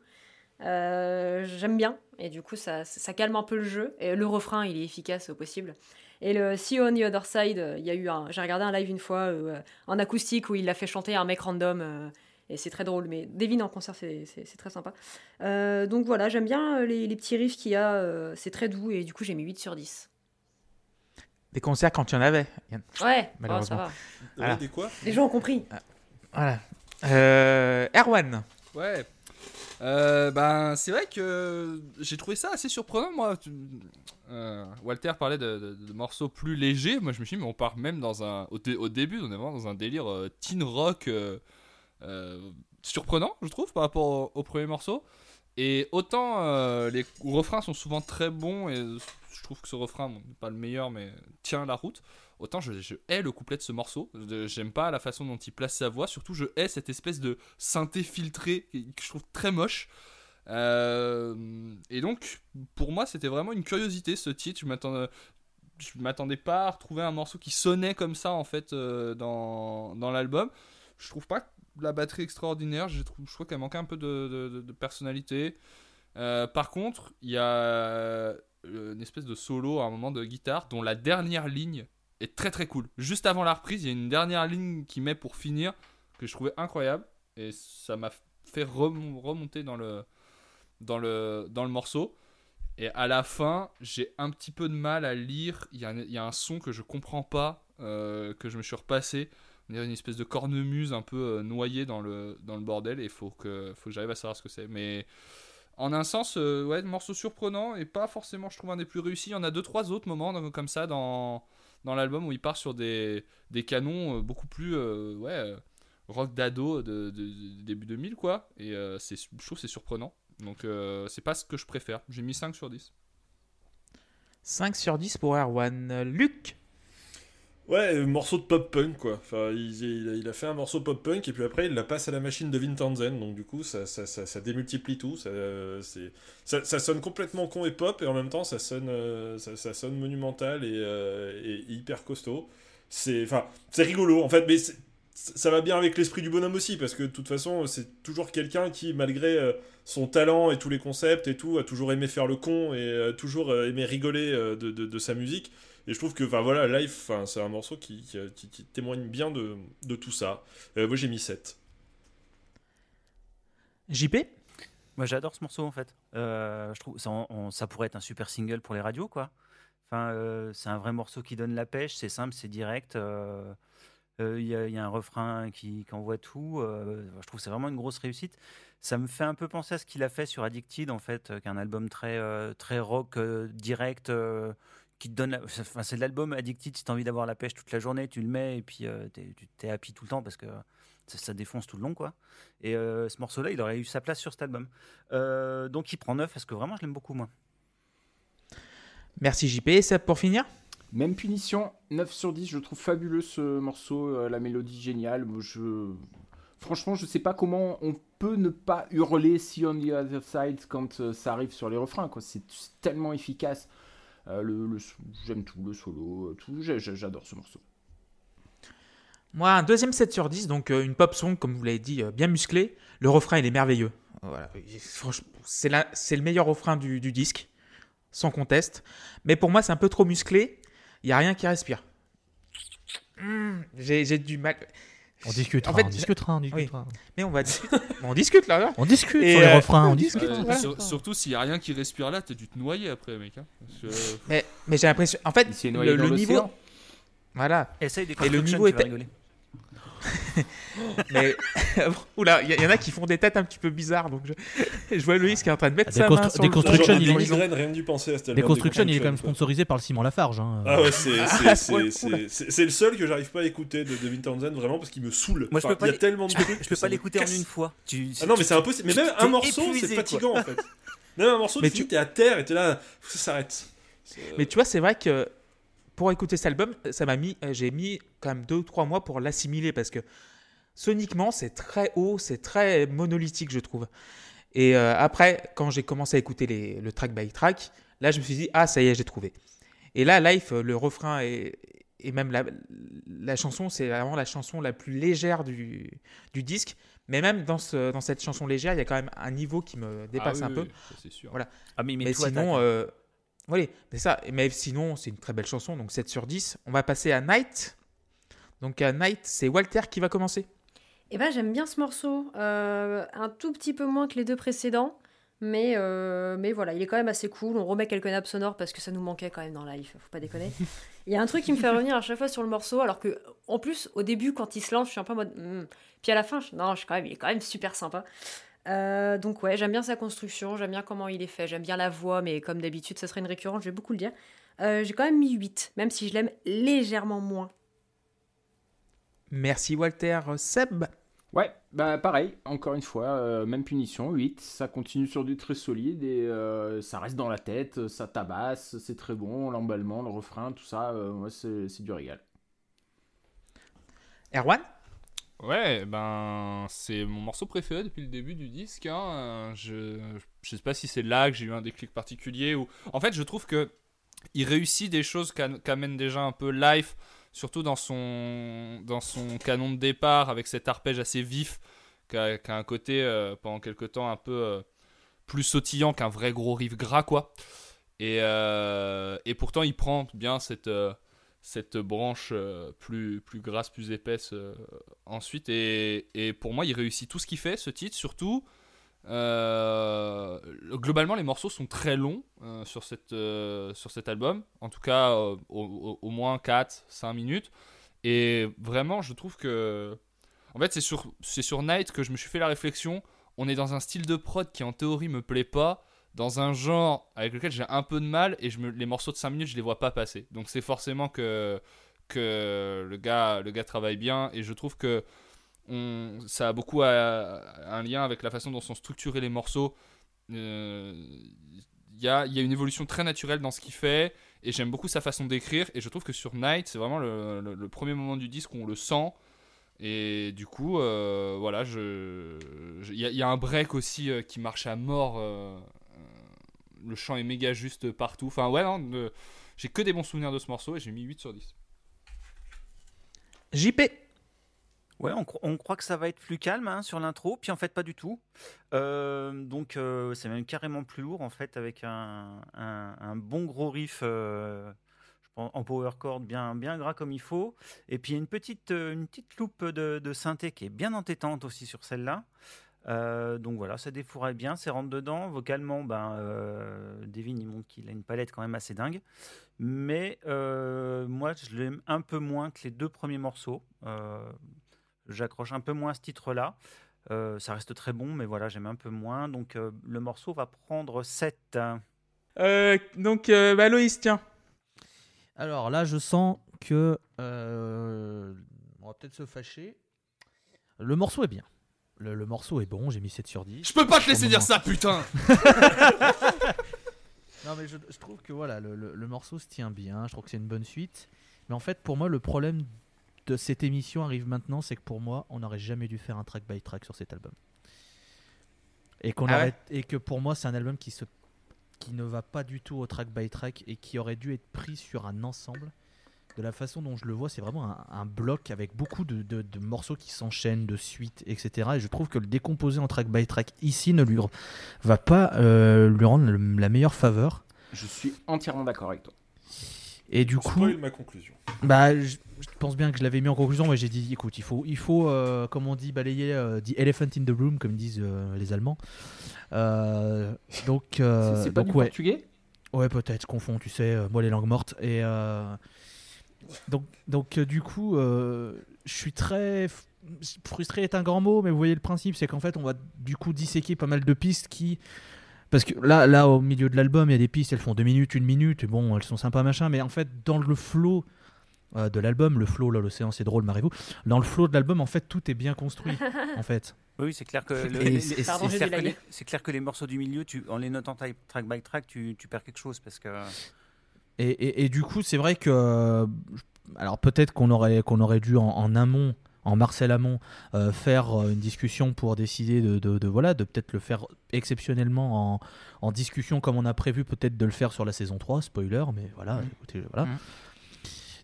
Euh, J'aime bien et du coup ça, ça calme un peu le jeu et le refrain il est efficace au possible. Et le See on the Other Side, euh, il y a eu un, j'ai regardé un live une fois euh, en acoustique où il l'a fait chanter à un mec random euh, et c'est très drôle. Mais Devin en concert c'est- c'est c'est très sympa. Euh, donc voilà j'aime bien euh, les, les petits riffs qu'il y a, euh, c'est très doux et du coup j'ai mis 8 sur 10. des concerts quand il y en avait. Yann. Ouais, oh, Malheureusement. ça va. Voilà. Des quoi? Les gens ont compris. Voilà. Euh, Erwan, Ouais. Euh, ben, c'est vrai que j'ai trouvé ça assez surprenant, moi. Euh, Walter parlait de, morceaux plus légers. Moi, je me suis dit, mais on part même dans un. Au, dé- au début, on est vraiment dans un délire euh, teen rock euh, surprenant, je trouve, par rapport au, au premier morceau. Et autant les refrains sont souvent très bons, et je trouve que ce refrain, bon, pas le meilleur, mais tient la route. Autant je, hais le couplet de ce morceau. J'aime pas la façon dont il place sa voix. Surtout, je hais cette espèce de synthé filtré que je trouve très moche. Euh, et donc, pour moi, c'était vraiment une curiosité ce titre. Je m'attendais, m'attendais pas à retrouver un morceau qui sonnait comme ça en fait euh, dans, dans l'album. Je trouve pas la batterie extraordinaire. Je, trouve, je trouve qu'elle manquait un peu de, personnalité. Euh, par contre, il y a une espèce de solo à un moment de guitare dont la dernière ligne est très très cool. Juste avant la reprise, il y a une dernière ligne qui met pour finir que je trouvais incroyable et ça m'a fait remon- remonter dans le, dans le, dans le morceau. Et à la fin, j'ai un petit peu de mal à lire. Il y a, un- son que je comprends pas, euh, que je me suis repassé. On dirait une espèce de cornemuse un peu euh, noyée dans le, dans le bordel. Et il faut que, faut que j'arrive à savoir ce que c'est. Mais en un sens, euh, ouais, morceau surprenant et pas forcément, je trouve, un des plus réussis. Il y en a deux, trois autres moments comme ça dans, dans l'album où il part sur des, canons euh, beaucoup plus euh, ouais, euh, rock d'ado de, début 2000, quoi. Et je trouve c'est surprenant. Donc, c'est pas ce que je préfère. J'ai mis 5 sur 10. 5 sur 10 pour Erwan. Luc Ouais, morceau de pop punk quoi. Enfin, il, il a, a fait un morceau pop punk et puis après il la passe à la machine de Vin Townsend. Donc du coup, ça, ça, ça, ça démultiplie tout. Ça, euh, ça, ça sonne complètement con et pop et en même temps ça sonne, euh, ça, sonne monumental et, euh, et hyper costaud. C'est, enfin, rigolo en fait, mais ça va bien avec l'esprit du bonhomme aussi parce que de toute façon c'est toujours quelqu'un qui malgré son talent et tous les concepts et tout a toujours aimé faire le con et euh, toujours aimé rigoler de, de sa musique. Et je trouve que, enfin voilà, enfin, c'est un morceau qui, qui, qui- qui témoigne bien de, de tout ça. Euh, moi j'ai mis 7. JP Moi j'adore ce morceau en fait. Euh, je trouve ça, on- ça pourrait être un super single pour les radios quoi. Enfin, euh, c'est un vrai morceau qui donne la pêche, c'est simple, c'est direct. euh, euh, Il y, a- il y a un refrain qui, qui envoie tout. euh, je trouve que c'est vraiment une grosse réussite. Ça me fait un peu penser à ce qu'il a fait sur Addicted en fait, euh, qui est un album très, euh, très rock euh, direct. Qui te donne la- enfin, c'est de l'album Addicted si tu as envie d'avoir la pêche toute la journée tu le mets et puis euh, t'es- happy tout le temps parce que ça, ça défonce tout le long quoi et euh, ce morceau là il aurait eu sa place sur cet album euh, donc il prend 9 parce que vraiment je l'aime beaucoup moi. Merci JP. Et Seb pour finir? Même punition, 9 sur 10, je trouve fabuleux ce morceau, euh, la mélodie géniale. Je... Franchement, je sais pas comment on peut ne pas hurler See on the other side quand ça arrive sur les refrains. quoi. C'est c'est tellement efficace. Euh, J'aime tout, le solo, euh, tout. J'adore ce morceau. Moi, un deuxième 7 sur 10, donc euh, une pop song, comme vous l'avez dit, bien musclé. Le refrain, il est merveilleux. Voilà. Il- Franchement, c'est le meilleur refrain du, disque, sans conteste. Mais pour moi, c'est un peu trop musclé. Il n'y a rien qui respire. J'ai j'ai du mal. On discutera, En fait, on discutera, on discutera. Mais on va discuter. on discute là. là. On discute Et, sur les euh, refrains, on discute. discute. Euh, voilà. sur- surtout s'il y a rien qui respire là, t'as dû te noyer après, mec. hein. Que- Mais, mais j'ai l'impression. En fait, le, le niveau. Voilà. Essaye des Et le niveau tu vas était- rigoler. Mais. Oula, il y, y en a qui font des têtes un petit peu bizarres. Donc je, je vois Loïs qui est en train de mettre Des sa main sur des constructions, il des est- rien dû penser à cet album. Déconstruction, il est quand même sponsorisé par le ciment Lafarge. hein. Ah ouais, c'est- Ah, c'est le seul que j'arrive pas à écouter de Townsend vraiment parce qu'il me saoule. Moi, je Enfin, peux pas il y a tellement de trucs je peux pas l'écouter en une fois. Tu- Ah non, mais c'est impossible. Mais même un morceau, c'est fatigant en fait. Même un morceau, tu t'es à terre et t'es là, ça s'arrête. Mais tu vois, c'est vrai que pour écouter cet album, ça m'a mis, euh, j'ai mis quand même deux ou trois mois pour l'assimiler parce que soniquement, c'est très haut, c'est très monolithique, je trouve. Et euh, après, quand j'ai commencé à écouter les, le track by track, là, je me suis dit, ah, ça y est, j'ai trouvé. Et là, Life, euh, le refrain et, et même la, la chanson, c'est vraiment la chanson la plus légère du, du disque. Mais même dans, ce, dans cette chanson légère, il y a quand même un niveau qui me dépasse Ah un oui, peu. c'est sûr. Voilà. Ah, mais, mais Mais tout attaque, sinon, euh, oui, c'est ça. Mais sinon, c'est une très belle chanson, donc 7 sur 10. On va passer à Night. Donc à Night, c'est Walter qui va commencer. Eh ben, j'aime bien ce morceau. Euh, un tout petit peu moins que les deux précédents. Mais, euh, mais voilà, il est quand même assez cool. On remet quelques nappes sonores parce que ça nous manquait quand même dans live, faut pas déconner. Il y a un truc qui me fait revenir à chaque fois sur le morceau, alors que, en plus, au début, quand il se lance, je suis un peu en mode. hmm. Puis à la fin, je- non, je suis quand même, il est quand même super sympa. Euh, donc ouais, j'aime bien sa construction, j'aime bien comment il est fait, j'aime bien la voix, mais comme d'habitude, ça serait une récurrente, je vais beaucoup le dire. Euh, J'ai quand même mis 8, même si je l'aime légèrement moins. Merci Walter. Seb. Ouais, bah pareil, encore une fois, euh, même punition, 8. Ça continue sur du très solide et euh, ça reste dans la tête, ça tabasse, c'est très bon, l'emballement, le refrain, tout ça, euh, ouais, c'est c'est du régal. Erwan. Ouais, ben c'est mon morceau préféré depuis le début du disque. hein. Je, je sais pas si c'est là que j'ai eu un déclic particulier ou. En fait, je trouve que il réussit des choses qu'a- qu'amène déjà un peu Life, surtout dans son dans son canon de départ avec cet arpège assez vif, qui a, un côté euh, pendant quelque temps un peu euh, plus sautillant qu'un vrai gros riff gras quoi. Et, euh, et pourtant, il prend bien cette cette branche euh, plus, plus grasse, plus épaisse euh, ensuite. Et, et pour moi, il réussit tout ce qu'il fait, ce titre, surtout. euh, globalement, les morceaux sont très longs sur, cette, sur cet album. En tout cas, au, moins 4-5 minutes. Et vraiment, je trouve que. En fait, c'est sur, sur Night que je me suis fait la réflexion. On est dans un style de prod qui, en théorie, me plaît pas. Dans un genre avec lequel j'ai un peu de mal. Et je me, les morceaux de 5 minutes, je les vois pas passer. Donc, c'est forcément que, que le, gars, le gars travaille bien. Et je trouve que ça a beaucoup un lien avec la façon dont sont structurés les morceaux. Euh, Il y, a, y a une évolution très naturelle dans ce qu'il fait et j'aime beaucoup sa façon d'écrire et je trouve que sur Night c'est vraiment le, premier moment du disque où on le sent et du coup euh, voilà il y, a- un break aussi euh, qui marche à mort le chant est méga juste partout enfin ouais non, euh, j'ai que des bons souvenirs de ce morceau et j'ai mis 8 sur 10 JP. Ouais, on, cro- on croit que ça va être plus calme hein, sur l'intro, puis en fait pas du tout. Euh, donc euh, c'est même carrément plus lourd en fait avec un, un- un bon gros riff euh, je pense, en power chord bien, bien gras comme il faut. Et puis une petite, une petite loupe de, de synthé qui est bien entêtante aussi sur celle-là. Euh, donc voilà, ça défouraille bien, c'est rentre dedans. Vocalement, ben, euh, Devin il montre qu'il a une palette quand même assez dingue. Mais euh, moi je l'aime un peu moins que les deux premiers morceaux. Euh, J'accroche un peu moins à ce titre-là. Euh, ça reste très bon, mais voilà, j'aime un peu moins. Donc euh, le morceau va prendre 7. Euh, donc, euh, bah, Loïs, tiens. Alors là, je sens que. euh, on va peut-être se fâcher. Le morceau est bien. Le, le morceau est bon, j'ai mis 7 sur 10. je peux pas te laisser dire ça putain Non, mais je, je trouve que voilà, le, le- le morceau se tient bien. Je trouve que c'est une bonne suite. Mais en fait, pour moi, le problème de cette émission arrive maintenant, c'est que pour moi, on n'aurait jamais dû faire un track by track sur cet album. Et, qu'on Ah ouais aurait- et que pour moi, c'est un album qui, se, qui ne va pas du tout au track by track et qui aurait dû être pris sur un ensemble. De la façon dont je le vois, c'est vraiment un, un bloc avec beaucoup de, de- de morceaux qui s'enchaînent, de suites, etc. Et je trouve que le décomposer en track by track ici ne lui va pas euh, lui rendre le- la meilleure faveur. Je suis entièrement d'accord avec toi. Et du coup, ma conclusion. bah, je, je pense bien que je l'avais mis en conclusion, mais j'ai dit, écoute, il faut, il faut euh, comme on dit, balayer euh, the elephant in the room, comme disent euh, les Allemands. Euh, donc, euh, C'est- pas donc du ouais, portugais? Ouais, peut-être, je confonds, tu sais, euh, moi les langues mortes. Et euh, donc, donc euh, du coup, euh, je suis très frustré est un grand mot, mais vous voyez le principe, c'est qu'en fait, on va du coup disséquer pas mal de pistes qui parce que là, là, au milieu de l'album, il y a des pistes, elles font deux minutes, une minute, et bon, elles sont sympas, machin, mais en fait, dans le flow euh, de l'album, le flow, là, l'océan, c'est drôle, marrez-vous, dans le flow de l'album, en fait, tout est bien construit, en fait. Oui, c'est clair que le- les- c'est- clair que les- gueule. c'est clair que les morceaux du milieu, tu, en les notant tra- track by track, tu, tu perds quelque chose parce que Et, et- et du coup, c'est vrai que. euh, alors, peut-être qu'on aurait, qu'on aurait dû, en, en amont, en Marcel Amont, euh, faire euh, une discussion pour décider de, de, de- voilà, de peut-être le faire exceptionnellement en, en discussion, comme on a prévu peut-être de le faire sur la saison 3, spoiler, mais voilà, Mhm. écoutez, voilà. Mhm.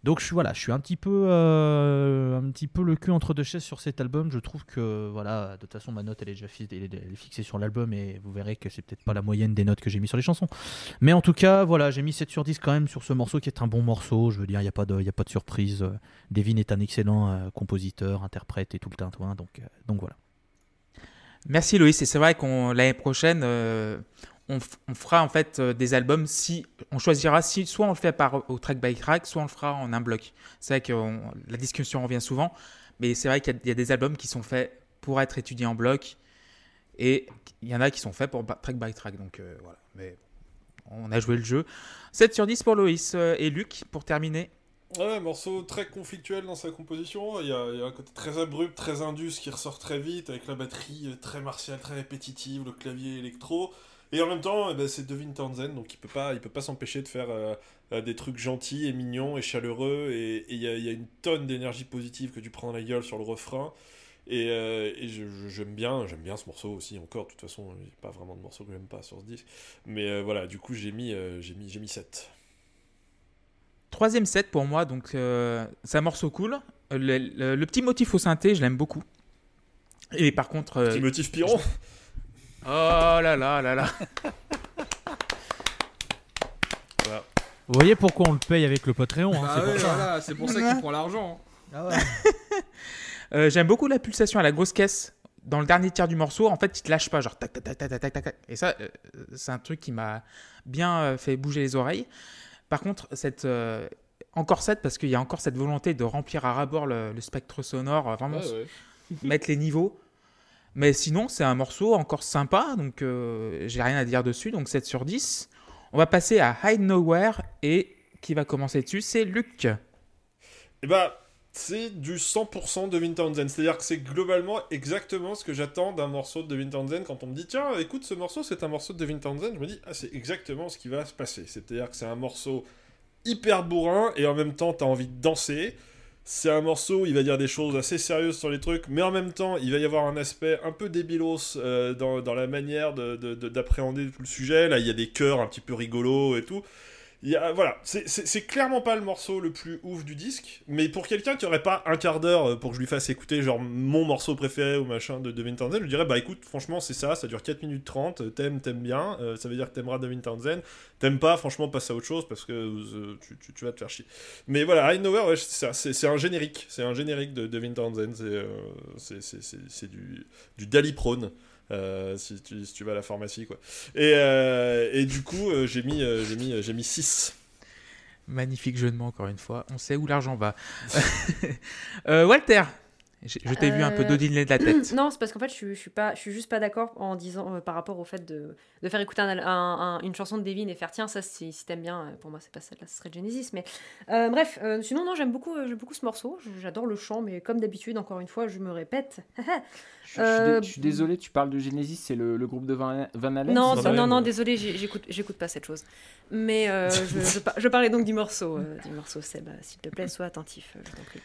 Donc je suis voilà, je suis un petit peu euh, un petit peu le cul entre deux chaises sur cet album. Je trouve que voilà, de toute façon ma note elle est déjà fixée sur l'album et vous verrez que c'est peut-être pas la moyenne des notes que j'ai mis sur les chansons. Mais en tout cas, voilà, j'ai mis 7 sur 10 quand même sur ce morceau qui est un bon morceau. Je veux dire, il n'y a, pas de- y a pas de surprise. Devin est un excellent euh, compositeur, interprète et tout le tintouin. Donc, euh, donc voilà. Merci Loïs, et c'est vrai qu'on l'année prochaine, on, fera en fait euh, des albums si on choisira si soit on le fait par au track by track, soit on le fera en un bloc. C'est vrai que la discussion revient souvent, mais c'est vrai qu'il y, a- des albums qui sont faits pour être étudiés en bloc, et il y en a qui sont faits pour track by track. Donc euh, voilà, mais on a joué le jeu. 7 sur 10 pour Loïs euh, et Luc pour terminer. Ouais, morceau très conflictuel dans sa composition. Il y, a, il y a un côté très abrupt, très indus qui ressort très vite, avec la batterie très martiale, très répétitive, le clavier électro. Et en même temps, eh ben, c'est Devin Townsend, donc il peut pas, il peut pas s'empêcher de faire euh, euh, des trucs gentils et mignons et chaleureux. Et il y a, il y a une tonne d'énergie positive que tu prends dans la gueule sur le refrain. Et, euh, et j'aime bien, j'aime bien ce morceau aussi encore. De toute façon, il n'y a pas vraiment de morceau que j'aime pas sur ce disque. Mais euh, voilà, du coup, j'ai mis, j'ai mis, j'ai mis 7. Troisième set pour moi, donc c'est un morceau cool. Le, le- le petit motif au synthé, je l'aime beaucoup. Et par contre, Petit motif Piron oh là là là là. Vous voyez pourquoi on le paye avec le Patreon hein, Bah c'est ouais, pour ça. voilà, c'est pour ça qu'il prend l'argent. Ah ouais. Euh, J'aime beaucoup la pulsation à la grosse caisse. Dans le dernier tiers du morceau, en fait, il te lâche pas, genre tac tac tac tac tac tac. Et ça, euh, c'est un truc qui m'a bien euh, fait bouger les oreilles. Par contre, cette euh, encore cette parce qu'il y a encore cette volonté de remplir à rabord le, le spectre sonore, euh, vraiment Ouais, ouais. mettre les niveaux. Mais sinon, c'est un morceau encore sympa, donc euh, j'ai rien à dire dessus, donc 7 sur 10. On va passer à Hide Nowhere et qui va commencer dessus, c'est Luc. Et bah, c'est du 100% de Devin Townsend. C'est-à-dire que c'est globalement exactement ce que j'attends d'un morceau de Devin. Quand on me dit, tiens, écoute, ce morceau, c'est un morceau de Devin je me dis, ah, c'est exactement ce qui va se passer. C'est-à-dire que c'est un morceau hyper bourrin et en même temps, t'as envie de danser. C'est un morceau, il va dire des choses assez sérieuses sur les trucs, mais en même temps, il va y avoir un aspect un peu débilos euh, dans, la manière de- de- de- d'appréhender tout le sujet. Là, il y a des chœurs un petit peu rigolos et tout. Y a- voilà, c'est- clairement pas le morceau le plus ouf du disque, mais pour quelqu'un qui aurait pas un quart d'heure euh, pour que je lui fasse écouter genre mon morceau préféré ou machin de Devin Townsend, je lui dirais bah écoute, franchement c'est ça, ça dure 4 minutes 30, euh, t'aimes, t'aimes bien, euh, ça veut dire que t'aimeras Devin Townsend, t'aimes pas, franchement passe à autre chose parce que tu, tu- vas te faire chier. Mais voilà, I c'est c'est un générique, c'est un générique de Devin Townsend, c'est du, du Daliprone. Euh, si, tu, vas à la pharmacie quoi. Et, euh, du coup euh, j'ai mis j'ai mis euh, j'ai mis 6. Magnifique jeu de mots, encore une fois. On sait où l'argent va. Walter, je, t'ai vu un peu Euh, dodiner de la tête. Non, c'est parce qu'en fait, je, suis- je suis pas, je suis juste pas d'accord en disant euh, par rapport au fait de, de faire écouter un al- un- un- une chanson de Devin et faire tiens ça si, si t'aimes bien. euh, Pour moi, c'est pas celle-là, ce serait Genesis. Mais euh, bref, euh, sinon non, j'aime beaucoup, euh, j'aime beaucoup ce morceau. J'adore le chant, mais comme d'habitude, encore une fois, je me répète. Je, je suis Euh, dé- je suis désolé, tu parles de Genesis, c'est le, le groupe de Van, Van Halen non, ça non, non, désolé, j'écoute, j'écoute pas cette chose. Mais euh, je, je par- je parlais donc du morceau, euh, du morceau Seb. S'il te plaît, sois attentif, je t'en prie.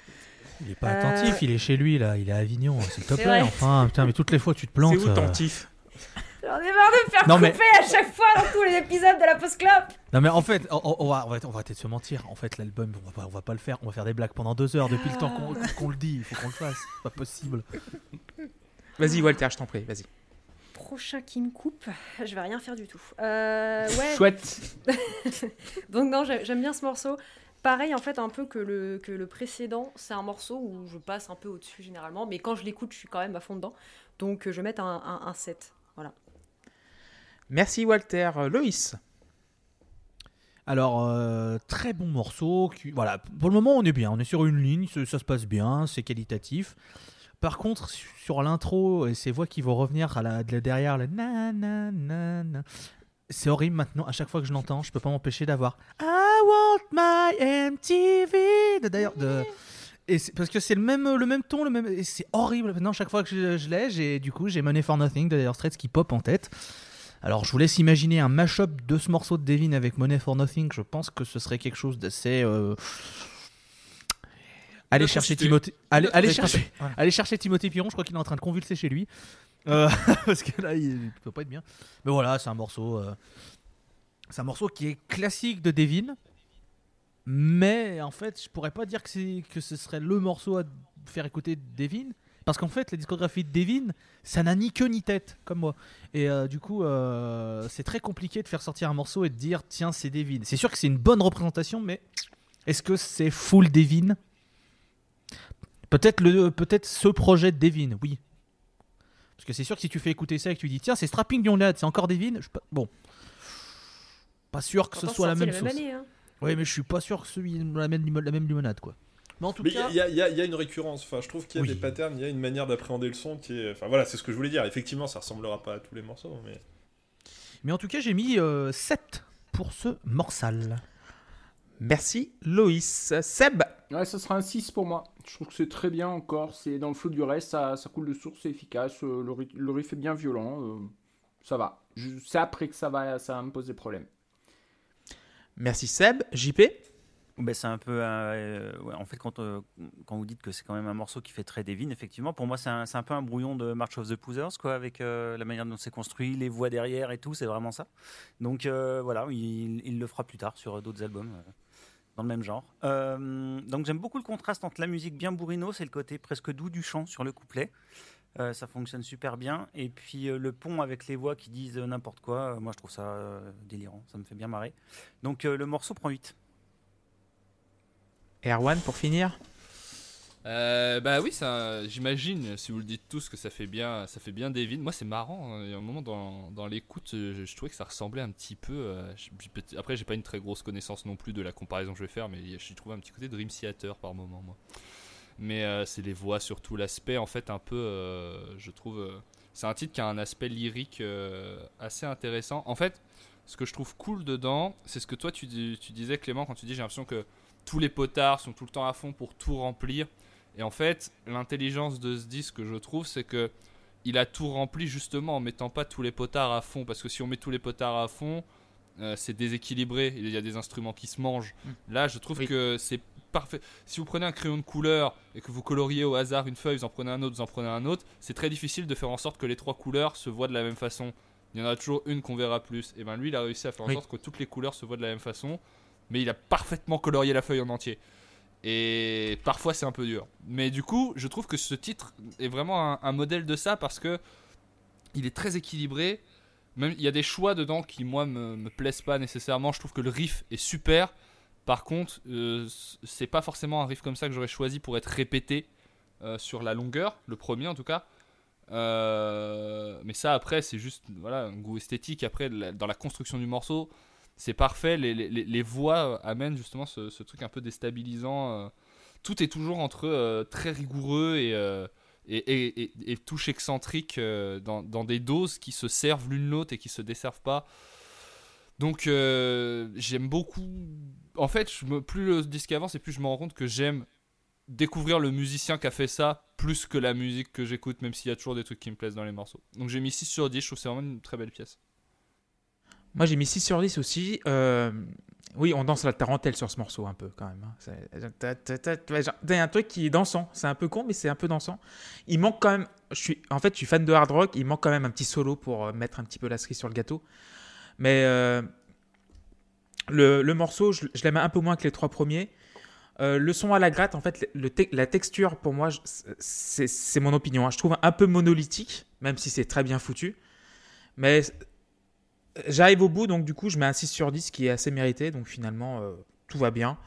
Il est pas Euh, attentif, il est chez lui là, il est à Avignon, s'il te C'est plaît. Enfin, putain, mais toutes les fois tu te plantes. C'est où euh. J'en ai marre de me faire Non, couper mais- à chaque fois dans tous les épisodes de la post club. Non mais en fait, on, va, on va, on va peut-être se mentir. En fait, l'album, on va pas, on va pas le faire. On va faire des blagues pendant deux heures depuis le temps qu'on qu'on le dit. Il faut qu'on le fasse. C'est pas possible. Vas-y, Walter, je t'en prie, vas-y. Prochain qui me coupe, je vais rien faire du tout. Euh, ouais. Chouette. Donc non, j'ai- j'aime bien ce morceau. Pareil en fait un peu que le, que le précédent, c'est un morceau où je passe un peu au-dessus généralement, mais quand je l'écoute, je suis quand même à fond dedans. Donc euh, je vais mettre un, un, un 7. Voilà. Merci, Walter. Euh, Loïs Alors, euh, très bon morceau. qui- voilà, pour le moment, on est bien. On est sur une ligne, ça, ça se passe bien, c'est qualitatif. Par contre, su- sur l'intro et ces voix qui vont revenir à la, de derrière, le na na na na, c'est horrible maintenant. À chaque fois que je l'entends, je peux pas m'empêcher d'avoir I want my MTV. D'ailleurs, de. Et c'est- parce que c'est le même, le même ton, le même, et c'est horrible. Maintenant, chaque fois que je, je l'ai, j'ai du coup j'ai Money for Nothing de Dire Straits qui pop en tête. Alors, je vous laisse imaginer un mashup de ce morceau de Devin avec Money for Nothing. Je pense que ce serait quelque chose d'assez. euh, Allez chercher. Timothée. Allez, chercher. Allez chercher Timothée Piron. Je crois qu'il est en train de convulser chez lui. Euh, parce que là, il, il peut pas être bien. Mais voilà, c'est un morceau. euh, C'est un morceau qui est classique de Devin. Mais en fait, je pourrais pas dire que, ce serait le morceau à faire écouter de Devin. Parce qu'en fait, la discographie de Devin, ça n'a ni queue ni tête, comme moi. Et euh, du coup, euh, c'est très compliqué de faire sortir un morceau et de dire tiens, c'est Devin. C'est sûr que c'est une bonne représentation, mais est-ce que c'est full Devin? Peut-être le, peut-être ce projet de Devin, oui. Parce que c'est sûr que si tu fais écouter ça et que tu dis tiens, c'est Strapping Young Lad, c'est encore Devin, je, bon. Pas sûr que ce soit la même hein. Oui, mais je suis pas sûr que ce soit la même, limo- la même limonade, quoi. Mais en tout Mais cas, y, a- il y a- il y a une récurrence. Enfin, je trouve qu'il y a Oui. des patterns, il y a une manière d'appréhender le son qui est. Enfin voilà, c'est ce que je voulais dire. Effectivement, ça ressemblera pas à tous les morceaux, mais. mais en tout cas, j'ai mis euh, 7 pour ce morsal. Merci, Loïs. Seb Ouais, ça sera un 6 pour moi. Je trouve que c'est très bien encore. C'est dans le flou du reste, ça, ça coule de source, c'est efficace. euh, le, ri- le riff est bien violent. euh, ça va. C'est après que ça va, ça va me poser problème. Merci, Seb. JP Ben, c'est un peu. euh, ouais, en fait, quand, euh, quand vous dites que c'est quand même un morceau qui fait très Devin, effectivement, pour moi, c'est un, un peu un brouillon de March of the Poozers, quoi, avec euh, la manière dont c'est construit, les voix derrière et tout, c'est vraiment ça. Donc euh, voilà, il, il le fera plus tard sur d'autres albums. euh, dans le même genre. Euh, donc j'aime beaucoup le contraste entre la musique bien bourrino, c'est le côté presque doux du chant sur le couplet, Euh, ça fonctionne super bien. Et puis euh, le pont avec les voix qui disent euh, n'importe quoi, euh, moi je trouve ça euh, délirant. Ça me fait bien marrer. Donc euh, le morceau prend 8. Et Erwan, pour finir? Euh, bah oui, ça, j'imagine, si vous le dites tous, que ça fait bien, ça fait bien Devin. Moi, c'est marrant. hein, Il y a un moment dans, dans l'écoute, je, je trouvais que ça ressemblait un petit peu. je- je- après, j'ai pas une très grosse connaissance non plus de la comparaison que je vais faire, mais j'ai trouvé un petit côté Dream Theater par moment, moi. Mais euh, c'est les voix, surtout l'aspect, en fait, un peu, euh, je trouve. euh, c'est un titre qui a un aspect lyrique assez intéressant. En fait, ce que je trouve cool dedans, c'est ce que toi tu, dis- tu disais, Clément, quand tu dis j'ai l'impression que tous les potards sont tout le temps à fond pour tout remplir. Et en fait, l'intelligence de ce disque, je trouve, c'est que il a tout rempli justement en mettant pas tous les potards à fond. Parce que si on met tous les potards à fond, euh, c'est déséquilibré. Il y a des instruments qui se mangent. Là, je trouve Oui. que c'est parfait. Si vous prenez un crayon de couleur et que vous coloriez au hasard une feuille, vous en prenez un autre, vous en prenez un autre, c'est très difficile de faire en sorte que les trois couleurs se voient de la même façon. Il y en a toujours une qu'on verra plus. Et ben lui, il a réussi à faire en Oui. sorte que toutes les couleurs se voient de la même façon, mais il a parfaitement colorié la feuille en entier. Et parfois c'est un peu dur. Mais du coup, je trouve que ce titre est vraiment un, un modèle de ça parce que il est très équilibré. Même il y a des choix dedans qui moi me, me plaisent pas nécessairement. Je trouve que le riff est super. Par contre, euh, c'est pas forcément un riff comme ça que j'aurais choisi pour être répété euh, sur la longueur, le premier en tout cas. Euh, mais ça après c'est juste voilà un goût esthétique. Après dans la construction du morceau, c'est parfait. Les, voix euh, amènent justement ce, truc un peu déstabilisant. Tout est toujours entre très rigoureux et, et, et, touche excentrique dans, dans des doses qui se servent l'une l'autre et qui se desservent pas. Donc euh, j'aime beaucoup. En fait, plus le disque avance et plus je me rends compte que j'aime découvrir le musicien qui a fait ça plus que la musique que j'écoute, même s'il y a toujours des trucs qui me plaisent dans les morceaux. Donc j'ai mis 6 sur 10, je trouve que c'est vraiment une très belle pièce. Moi, j'ai mis 6 sur 10 aussi. Euh, oui, on danse la tarentelle sur ce morceau un peu quand même. hein. C'est- un truc qui est dansant. C'est un peu con, mais c'est un peu dansant. Il manque quand même. Je suis, en fait, je suis fan de hard rock. Il manque quand même un petit solo pour euh, mettre un petit peu la cerise sur le gâteau. Mais euh, le, morceau, je, je l'aime un peu moins que les trois premiers. Euh, le son à la gratte, en fait, la texture, pour moi, c'est mon opinion. hein. Je trouve un peu monolithique, même si c'est très bien foutu. Mais J'arrive au bout, donc du coup, je mets un 6 sur 10 qui est assez mérité. Donc finalement, euh, tout va bien.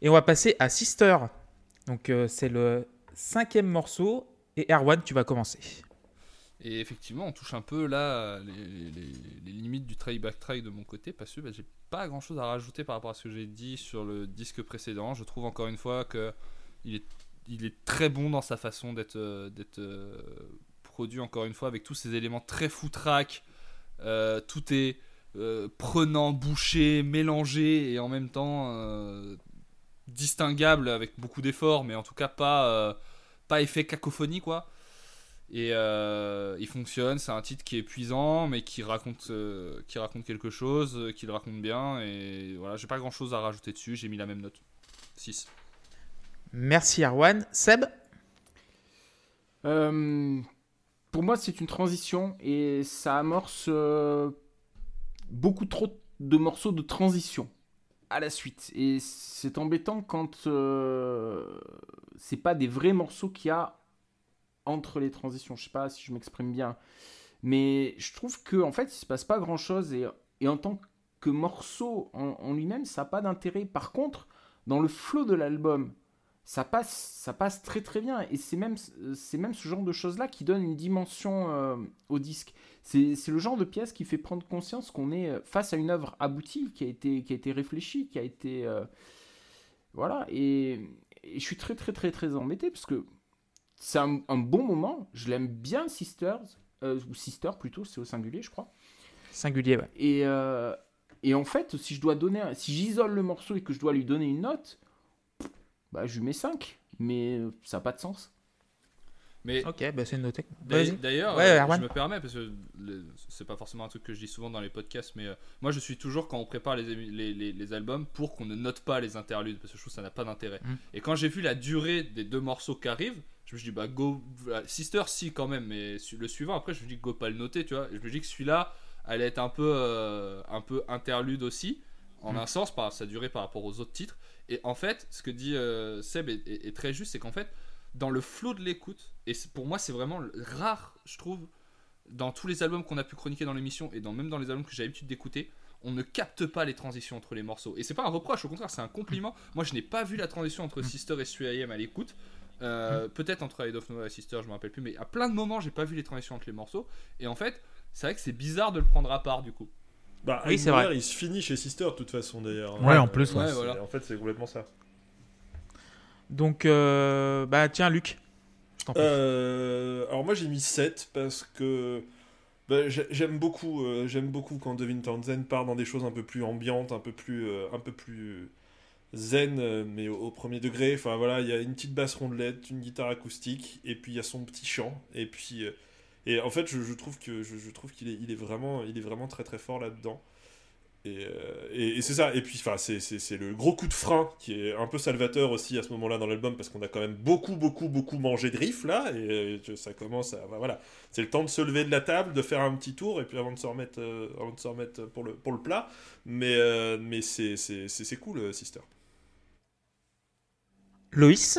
Et on va passer à Sister. Donc c'est le cinquième morceau. Et Erwan, tu vas commencer. Et effectivement, on touche un peu là les, limites du try back try de mon côté parce que bah, j'ai pas grand chose à rajouter par rapport à ce que j'ai dit sur le disque précédent. Je trouve encore une fois que il est, très bon dans sa façon d'être euh, euh, produit encore une fois avec tous ces éléments très foutraque. Euh, tout est euh, prenant, bouché, mélangé et en même temps distinguable avec beaucoup d'efforts, mais en tout cas pas, pas effet cacophonie quoi. Et euh, il fonctionne, c'est un titre qui est épuisant, mais qui raconte, euh, qui raconte quelque chose, euh, qui le raconte bien. Et voilà, j'ai pas grand chose à rajouter dessus, j'ai mis la même note. 6. Merci Erwan. Seb Euh, pour moi, c'est une transition et ça amorce euh, beaucoup trop de morceaux de transition à la suite. Et c'est embêtant quand euh, c'est pas des vrais morceaux qu'il y a entre les transitions. Je sais pas si je m'exprime bien, mais je trouve que en fait, il se passe pas grand chose et, en tant que morceau en, lui-même, ça n'a pas d'intérêt. Par contre, dans le flow de l'album, ça passe, ça passe très très bien. Et c'est même, c'est même ce genre de choses-là qui donne une dimension euh, au disque. C'est, le genre de pièce qui fait prendre conscience qu'on est face à une œuvre aboutie, qui a été, qui a été réfléchie, qui a été... euh, voilà. Et, et je suis très très très très embêté parce que c'est un, un bon moment. Je l'aime bien, Sisters, euh, ou Sister plutôt, c'est au singulier, je crois. Singulier, ouais. Et, euh, et en fait, si je dois donner, un- si j'isole le morceau et que je dois lui donner une note, bah je lui mets 5. Mais euh, ça n'a pas de sens. Mais Ok, bah c'est noté. D'ailleurs- Ouais, euh, je me permets, parce que c'est pas forcément un truc que je dis souvent dans les podcasts, mais euh, moi je suis toujours, quand on prépare les, les, les- les albums, pour qu'on ne note pas les interludes, parce que je trouve que ça n'a pas d'intérêt. Mm. Et quand j'ai vu la durée des deux morceaux qui arrivent, je me dit, bah go. Sister, si quand même, mais le suivant, après, je me dis, go pas le noter, tu vois. Je me dis que celui-là allait être un peu, euh, un peu interlude aussi, en Mm. un sens, par sa durée par rapport aux autres titres. Et en fait, ce que dit euh, Seb est, est- est très juste, c'est qu'en fait, dans le flow de l'écoute. Et pour moi, c'est vraiment rare, je trouve, dans tous les albums qu'on a pu chroniquer dans l'émission et dans, même dans les albums que j'ai l'habitude d'écouter, on ne capte pas les transitions entre les morceaux. Et c'est pas un reproche, au contraire, c'est un compliment. Moi, je n'ai pas vu la transition entre Sister et 3AM à l'écoute. Euh, Peut-être entre Head of Nova et Sister, je me rappelle plus, mais à plein de moments, j'ai pas vu les transitions entre les morceaux. Et en fait, c'est vrai que c'est bizarre de le prendre à part du coup. Bah, Oui, c'est vrai. Il se finit chez Sister de toute façon d'ailleurs. Ouais, en plus, c'est- ouais. voilà. En fait, c'est complètement ça. Donc, euh, bah tiens, Luc. Euh, alors moi j'ai mis 7 parce que bah, j'ai- j'aime beaucoup, euh, j'aime beaucoup quand Devin Townsend part dans des choses un peu plus ambiantes, un peu plus, euh, un peu plus zen, euh, mais au, premier degré. Enfin voilà, il y a une petite basse rondelette, une guitare acoustique, et puis il y a son petit chant. Et puis euh, et en fait je, trouve que je, trouve qu'il est, il est vraiment, il est vraiment très très fort là-dedans. Et, euh, et- c'est ça, et puis enfin, c'est, le gros coup de frein qui est un peu salvateur aussi à ce moment-là dans l'album parce qu'on a quand même beaucoup, beaucoup, beaucoup mangé de riffs là, et ça commence à. voilà, c'est le temps de se lever de la table, de faire un petit tour, et puis avant de se remettre, avant de se remettre pour, le, pour le plat. Mais, euh, mais c'est, cool, Sister. Loïs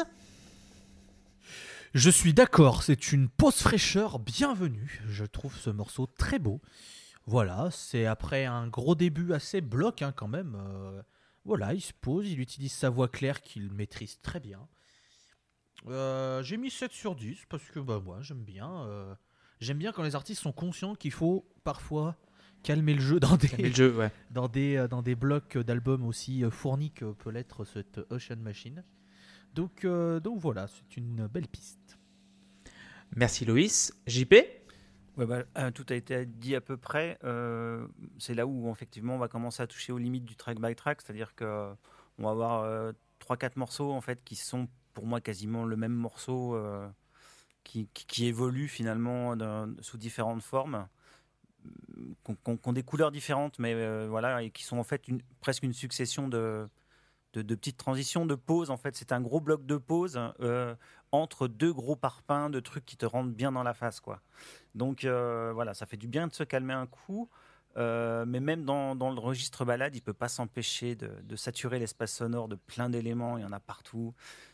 Je suis d'accord, c'est une pause fraîcheur bienvenue. Je trouve ce morceau très beau. Voilà, c'est après un gros début assez bloc hein, quand même. euh, voilà, il se pose, il utilise sa voix claire qu'il maîtrise très bien. Euh, J'ai mis 7 sur 10 parce que bah, moi j'aime bien. euh, j'aime bien quand les artistes sont conscients qu'il faut parfois calmer le jeu dans des, Mais le jeu, ouais. dans des, dans des blocs d'albums aussi fournis que peut l'être cette Ocean Machine. Donc, euh, donc voilà, c'est une belle piste. Merci Loïs. JP Ouais, bah, euh, tout a été dit à peu près. Euh, c'est là où effectivement on va commencer à toucher aux limites du track by track, c'est-à-dire que on va avoir euh, trois quatre morceaux en fait qui sont pour moi quasiment le même morceau euh, qui, qui, qui évolue finalement sous différentes formes, qui ont- des couleurs différentes, mais euh, voilà et qui sont en fait une, presque une succession de de, petites transitions, de pauses. En fait, c'est un gros bloc de pause euh, entre deux gros parpaings de trucs qui te rentrent bien dans la face, quoi. Donc euh, voilà, ça fait du bien de se calmer un coup. euh, mais même dans, le registre balade, il peut pas s'empêcher de, saturer l'espace sonore de plein d'éléments. Il y en a partout.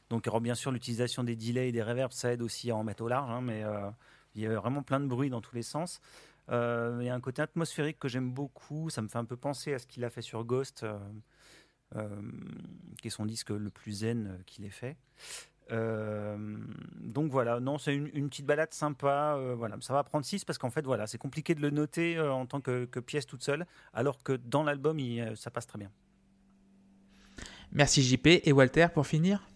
Donc alors bien sûr, l'utilisation des delays et des reverbs, ça aide aussi à en mettre au large. hein, mais il y a vraiment plein de bruit dans tous les sens. Il y a un côté atmosphérique que j'aime beaucoup. Ça me fait un peu penser à ce qu'il a fait sur Ghost, qui est son disque le plus zen euh, qu'il ait fait. Euh, donc voilà, non, c'est une, une petite balade sympa. euh, voilà, ça va prendre 6 parce qu'en fait, voilà, c'est compliqué de le noter euh, en tant que, que pièce toute seule, alors que dans l'album, il, euh, ça passe très bien. Merci JP. Et Walter pour finir?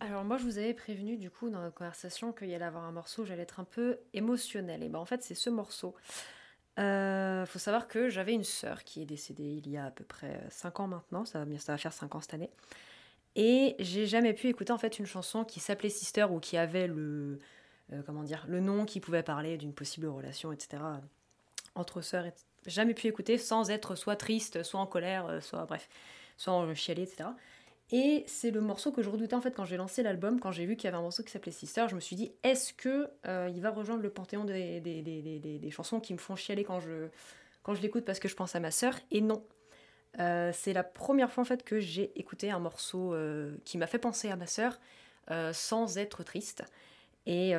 Alors moi je vous avais prévenu du coup dans notre conversation qu'il y allait avoir un morceau où j'allais être un peu émotionnelle. Et ben en fait c'est ce morceau. Euh, faut savoir que j'avais une sœur qui est décédée il y a à peu près 5 ans maintenant, ça va, bien- ça va faire 5 ans cette année. Et j'ai jamais pu écouter en fait une chanson qui s'appelait Sister ou qui avait le euh, comment dire le nom qui pouvait parler d'une possible relation, etc. entre sœurs. et- Jamais pu écouter sans être soit triste, soit en colère, euh, soit bref, soit en chialer, etc. Et c'est le morceau que je redoutais en fait quand j'ai lancé l'album, quand j'ai vu qu'il y avait un morceau qui s'appelait Sister, je me suis dit est-ce que euh, il va rejoindre le panthéon des, des, des- des- chansons qui me font chialer quand je, quand je l'écoute parce que je pense à ma sœur? Et non. Euh, c'est la première fois en fait que j'ai écouté un morceau euh, qui m'a fait penser à ma sœur sans être triste. Et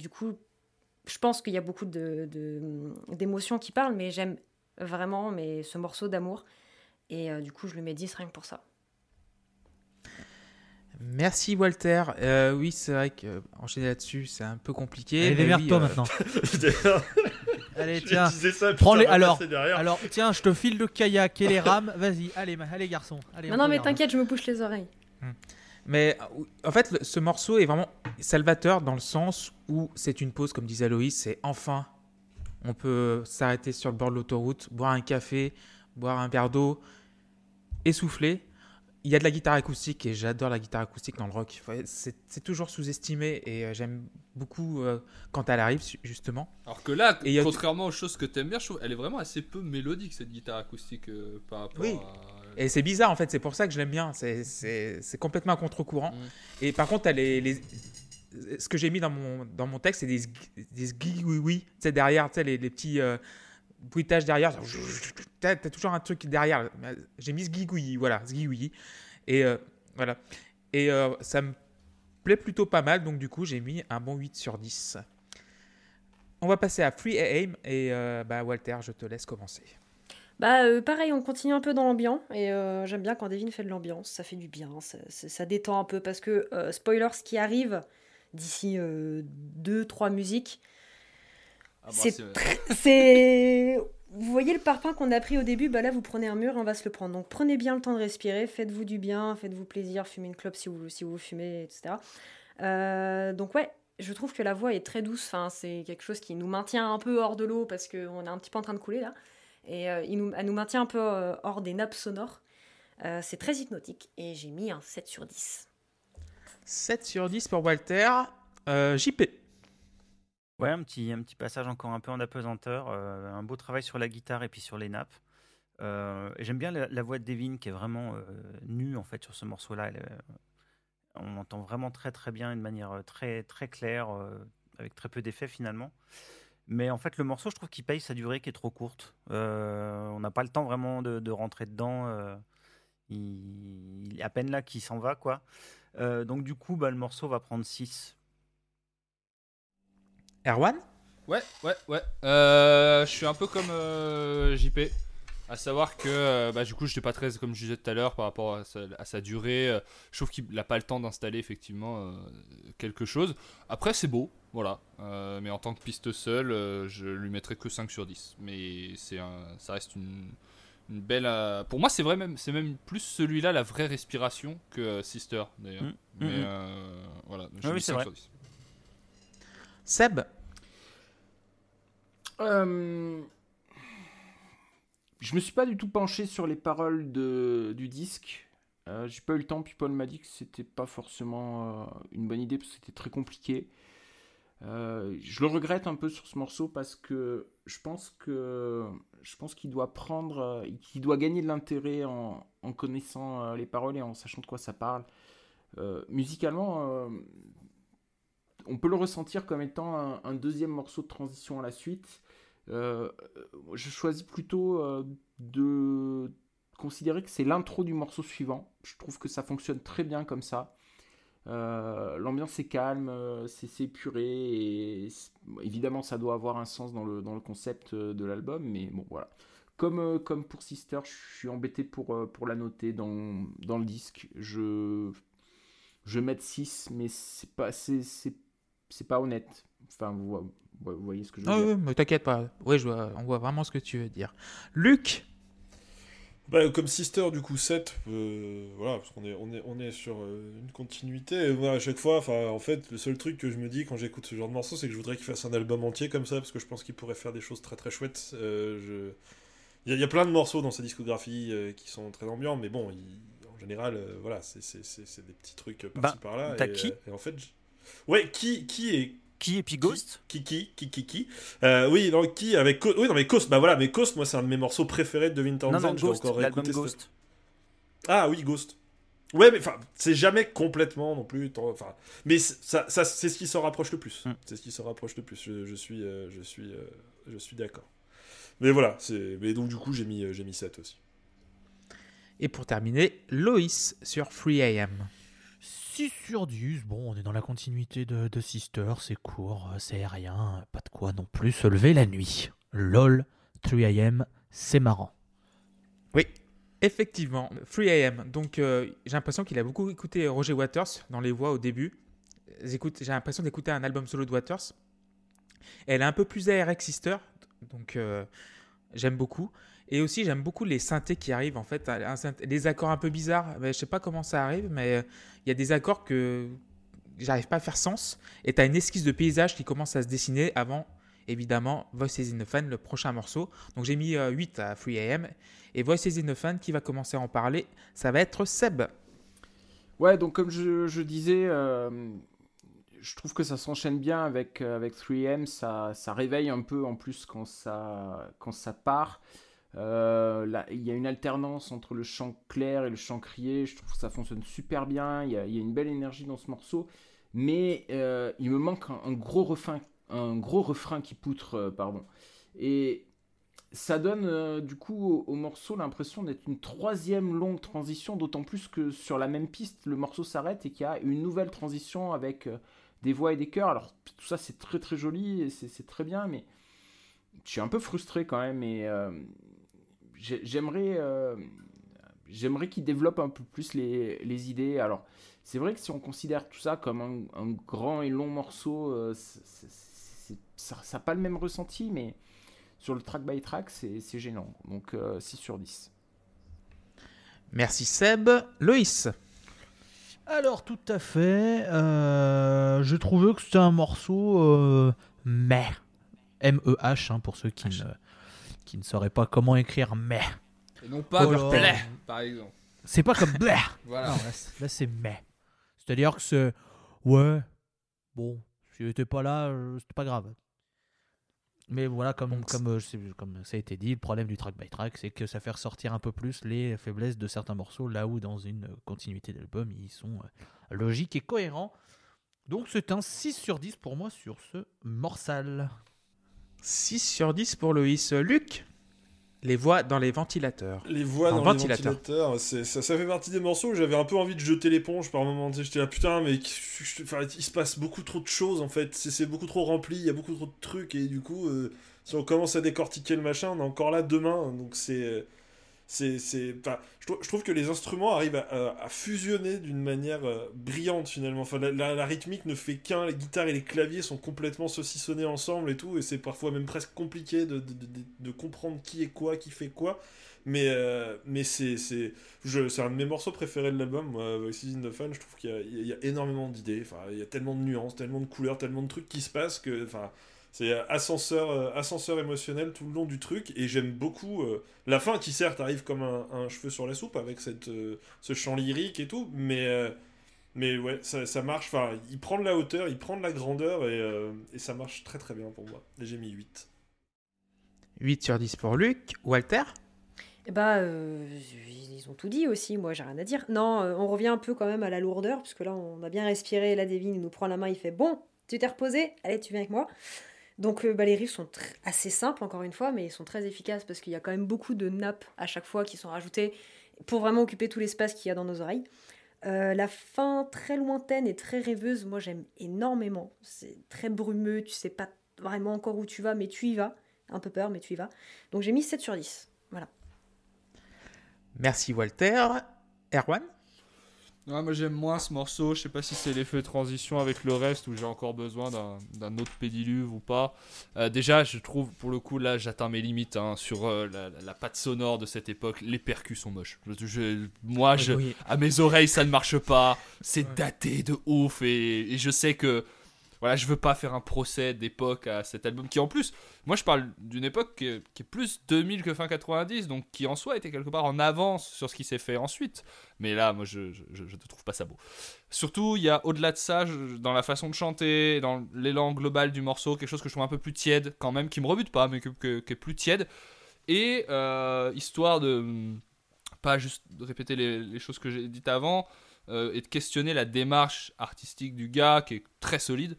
du coup, je pense qu'il y a beaucoup d'émotions qui parlent, mais j'aime vraiment mais, ce morceau d'amour. Et du coup, je lui mets 10 rien que pour ça. Merci Walter. Euh, oui, c'est vrai que euh, enchaîner là-dessus, c'est un peu compliqué. Allez, mais démerde-toi oui, euh, maintenant. Allez, tiens. ça, Prends les- alors, tiens, je te file le kayak et les rames. Vas-y, allez, allez, garçon. Allez, Non, on non, mais regarde. t'inquiète, je me bouche les oreilles. Mais euh, en fait, ce morceau est vraiment salvateur dans le sens où c'est une pause, comme disait Loïs, c'est enfin, on peut s'arrêter sur le bord de l'autoroute, boire un café, boire un verre d'eau, essouffler. Il y a de la guitare acoustique et j'adore la guitare acoustique dans le rock. C'est toujours sous-estimé et euh, j'aime beaucoup euh, quand elle arrive, justement. Alors que là, Et contrairement aux choses que t'aimes bien, je trouve elle est vraiment assez peu mélodique cette guitare acoustique euh, par rapport Oui. à. Et c'est bizarre en fait, c'est pour ça que je l'aime bien. C'est- complètement à contre-courant. Mm. Et par contre, les, les- ce que j'ai mis dans mon, dans mon texte, c'est des, des oui Tu sais, derrière, tu sais, les, les petits euh, bruitages derrière. T'as as toujours un truc derrière. J'ai mis sgigouillis, voilà, sgigouillis. Et euh, voilà. Et euh, ça me plaît plutôt pas mal, donc du coup j'ai mis un bon 8 sur 10. On va passer à Free Aim et euh, bah, Walter, je te laisse commencer. Bah pareil, on continue un peu dans l'ambiance et j'aime bien quand Devin fait de l'ambiance, ça fait du bien, ça, ça- détend un peu parce que spoiler, ce qui arrive d'ici 2-3 musiques, Ah bah, C'est vous voyez le parpaing qu'on a pris au début, bah là vous prenez un mur et on va se le prendre. Donc prenez bien le temps de respirer, faites-vous du bien, faites-vous plaisir, fumez une clope si vous, si vous fumez, etc. Euh, donc ouais, je trouve que la voix est très douce. Enfin, c'est quelque chose qui nous maintient un peu hors de l'eau parce qu'on est un petit peu en train de couler là. Et euh, il nous, elle nous maintient un peu euh, hors des nappes sonores. Euh, c'est très hypnotique et j'ai mis un 7 sur 10. 7 sur 10 pour Walter. Euh, JP. Ouais, un petit, un petit passage encore un peu en apesanteur, euh, un beau travail sur la guitare et puis sur les nappes. Euh, et J'aime bien la, voix de Devin qui est vraiment euh, nue en fait sur ce morceau-là. Est- on entend vraiment très très bien, de manière euh, très très claire, euh, avec très peu d'effets finalement. Mais en fait, le morceau, je trouve qu'il paye sa durée qui est trop courte. Euh, on n'a pas le temps vraiment de, rentrer dedans. euh, il, est à peine là qu'il s'en va, quoi. Euh, donc du coup, bah, le morceau va prendre 6. Erwan Ouais, ouais, ouais. Euh, je suis un peu comme euh, JP. À savoir que, euh, bah, du coup, je n'étais pas très, comme je disais tout à l'heure, par rapport à sa, à sa durée. je trouve qu'il n'a pas le temps d'installer, effectivement, quelque chose. Après, c'est beau, voilà. Mais en tant que piste seule, je lui mettrais que 5 sur 10. Mais c'est un, ça reste une, une belle. euh, pour moi, c'est vrai même, c'est même plus celui-là, la vraie respiration, que euh, Sister, d'ailleurs. Mm, Mais mm, mm. euh, voilà, Ah oui, c'est 5 vrai. sur 10. Seb Euh, Je me suis pas du tout penché sur les paroles de, du disque. Euh, J'ai pas eu le temps, puis Paul m'a dit que c'était pas forcément euh, une bonne idée parce que c'était très compliqué. Je le regrette un peu sur ce morceau parce que je pense que je pense qu'il doit prendre, qu'il doit gagner de l'intérêt en, connaissant les paroles et en sachant de quoi ça parle. Musicalement, on peut le ressentir comme étant un deuxième morceau de transition à la suite. Euh, je choisis plutôt euh, de considérer que c'est l'intro du morceau suivant. Je trouve que ça fonctionne très bien comme ça. Euh, L'ambiance est calme, c'est épuré évidemment ça doit avoir un sens dans le, concept de l'album, mais bon voilà. Comme, pour Sister, je suis embêté pour, la noter dans, le disque. Je, je vais mettre 6, mais c'est pas, c'est pas honnête. Enfin, vous, vo- vous voyez ce que je veux Ah dire. oui, mais t'inquiète pas. Je vois, on voit vraiment ce que tu veux dire. Luc Bah, comme Sister, du coup, 7, euh, voilà, parce qu'on est, on est, on est sur euh, une continuité. Et moi, à chaque fois, enfin, en fait, le seul truc que je me dis quand j'écoute ce genre de morceau, c'est que je voudrais qu'il fasse un album entier comme ça, parce que je pense qu'il pourrait faire des choses très très chouettes. Euh, je... il, y a, il y a plein de morceaux dans sa discographie euh, qui sont très ambiants, mais bon, il- en général, euh, voilà, c'est, c'est, c'est, c'est des petits trucs par-ci Bah, par-là. t'as et, qui? euh, et en fait, ouais, qui, qui est Qui et puis Ghost? Qui, qui, qui, qui, qui Euh, Oui, donc qui avec Oui, non, mais Coast, bah voilà, mais Coast, moi, c'est un de mes morceaux préférés de Devin Non, Townsend. non, Ghost, encore ce- Ghost. Ah oui, Ghost. Ouais, mais enfin, c'est jamais complètement non plus. Enfin, mais c'est- ça, ça, c'est ce qui s'en rapproche le plus. Mm. C'est ce qui s'en rapproche le plus. Je, je suis, euh, je suis, euh, je suis d'accord. Mais voilà, c'est. Mais donc du coup, j'ai mis, euh, j'ai mis 7 aussi. Et pour terminer, Loïs sur Free AM. 6 sur 10, bon, on est dans la continuité de, Sister, c'est court, euh, c'est aérien, pas de quoi non plus se lever la nuit. LOL, 3am, c'est marrant. Oui, effectivement, Free AM. Donc euh, j'ai l'impression qu'il a beaucoup écouté Roger Waters dans les voix au début. J'ai l'impression d'écouter un album solo de Waters. Elle est un peu plus aérienne que Sister, donc euh, j'aime beaucoup. Et aussi j'aime beaucoup les synthés qui arrivent en fait, des accords un peu bizarres. Mais je sais pas comment ça arrive, mais euh, il y a des accords que j'arrive pas à faire sens. Et tu as une esquisse de paysage qui commence à se dessiner avant, évidemment, Voices in the Fan, le prochain morceau. Donc j'ai mis euh, 8 à Free AM. Et Voices in the Fan, qui va commencer à en parler, ça va être Seb. Ouais, donc comme je, disais, euh, je trouve que ça s'enchaîne bien avec, euh, avec 3M, ça, ça réveille un peu en plus quand ça, quand ça part. Euh, il y a une alternance entre le chant clair et le chant crié, je trouve que ça fonctionne super bien, il y a, une belle énergie dans ce morceau, mais euh, il me manque un, gros refrain, un gros refrain qui poutre, euh, pardon. Et ça donne du coup au, au morceau l'impression d'être une troisième longue transition, d'autant plus que sur la même piste, le morceau s'arrête et qu'il y a une nouvelle transition avec des voix et des chœurs. Alors tout ça c'est très très joli c'est très bien, mais je suis un peu frustré quand même et j'aimerais euh, j'aimerais qu'il développe un peu plus les, les idées. Alors c'est vrai que si on considère tout ça comme un, un grand et long morceau, euh, c'est- c'est- c'est- ça n'a pas le même ressenti, mais sur le track by track, c'est c'est gênant. Donc euh, 6 sur 10. Merci Seb. Loïs. Alors tout à fait. euh, je trouvais que c'était un morceau euh, meh. M-E-H hein, pour ceux qui ne, qui ne sauraient pas comment écrire meh. Et non pas Oh par exemple. C'est pas comme bleh. Voilà. Non, là, c'est- là, c'est meh. C'est-à-dire que c'est ouais. Bon, si j'étais pas là, euh, c'était pas grave. Mais voilà, comme, Donc, comme, euh, comme ça a été dit, le problème du track by track, c'est que ça fait ressortir un peu plus les faiblesses de certains morceaux, là où dans une continuité d'album, ils sont euh, logiques et cohérents. Donc c'est un 6 sur 10 pour moi sur ce morsal. 6 sur 10 pour Loïs. Luc. Les voix dans les ventilateurs. Les voix dans ventilateur. les ventilateurs, ça, ça fait partie des morceaux où j'avais un peu envie de jeter l'éponge par moment. J'étais là, putain, mais enfin, il se passe beaucoup trop de choses en fait. C'est c'est beaucoup trop rempli, il y a beaucoup trop de trucs. Et du coup, euh, si on commence à décortiquer le machin, on est encore là demain. Donc c'est. C'est, c'est, enfin, je, trou- je trouve que les instruments arrivent à, fusionner d'une manière euh, brillante finalement. Enfin, la, rythmique ne fait qu'un, les guitares et les claviers sont complètement saucissonnés ensemble et tout, et c'est parfois même presque compliqué de, de, de- comprendre qui est quoi, qui fait quoi. Mais, euh, mais c'est, c'est, je- c'est un de mes morceaux préférés de l'album, moi, in the Fun. Je trouve qu'il y a, il y a énormément d'idées, enfin, il y a tellement de nuances, tellement de couleurs, tellement de trucs qui se passent que, enfin, c'est ascenseur, euh, ascenseur émotionnel tout le long du truc. Et j'aime beaucoup euh, la fin qui, certes, arrive comme un, un cheveu sur la soupe avec cette, euh, ce chant lyrique et tout, mais. euh, mais ouais, ça, ça marche. Enfin, il prend de la hauteur, il prend de la grandeur et, euh, et ça marche très très bien pour moi. Et j'ai mis 8. 8 sur 10 pour Luc. Walter? Eh bah, euh, ils ont tout dit aussi, moi j'ai rien à dire. Non, euh, on revient un peu quand même à la lourdeur, parce que là on a bien respiré, la Devine il nous prend la main, il fait Bon, tu t'es reposé, allez, tu viens avec moi. Donc bah, les riffs sont assez simples, encore une fois, mais ils sont très efficaces parce qu'il y a quand même beaucoup de nappes à chaque fois qui sont rajoutées pour vraiment occuper tout l'espace qu'il y a dans nos oreilles. Euh, la fin très lointaine et très rêveuse, moi j'aime énormément. C'est très brumeux, tu sais pas vraiment encore où tu vas, mais tu y vas. Un peu peur, mais tu y vas. Donc j'ai mis 7 sur 10. Voilà. Merci Walter. Erwan? Ouais, moi j'aime moins ce morceau, je sais pas si c'est l'effet transition avec le reste ou j'ai encore besoin d'un autre pédiluve ou pas. Euh, déjà, je trouve pour le coup là j'atteins mes limites hein, sur euh, la, la- la patte sonore de cette époque. Les percus sont moches. Je- je- moi, je, Oui. à mes oreilles ça ne marche pas. C'est daté de ouf et, et je sais que voilà, je veux pas faire un procès d'époque à cet album qui en plus, moi je parle d'une époque qui est, plus 2000 que fin 90, donc qui en soi était quelque part en avance sur ce qui s'est fait ensuite. Mais là, moi je, ne trouve pas ça beau. Surtout, il y a au-delà de ça, dans la façon de chanter, dans l'élan global du morceau, quelque chose que je trouve un peu plus tiède quand même, qui me rebute pas, mais qui est plus tiède. Et euh, histoire de pas juste répéter les choses que j'ai dites avant, euh, et de questionner la démarche artistique du gars, qui est très solide.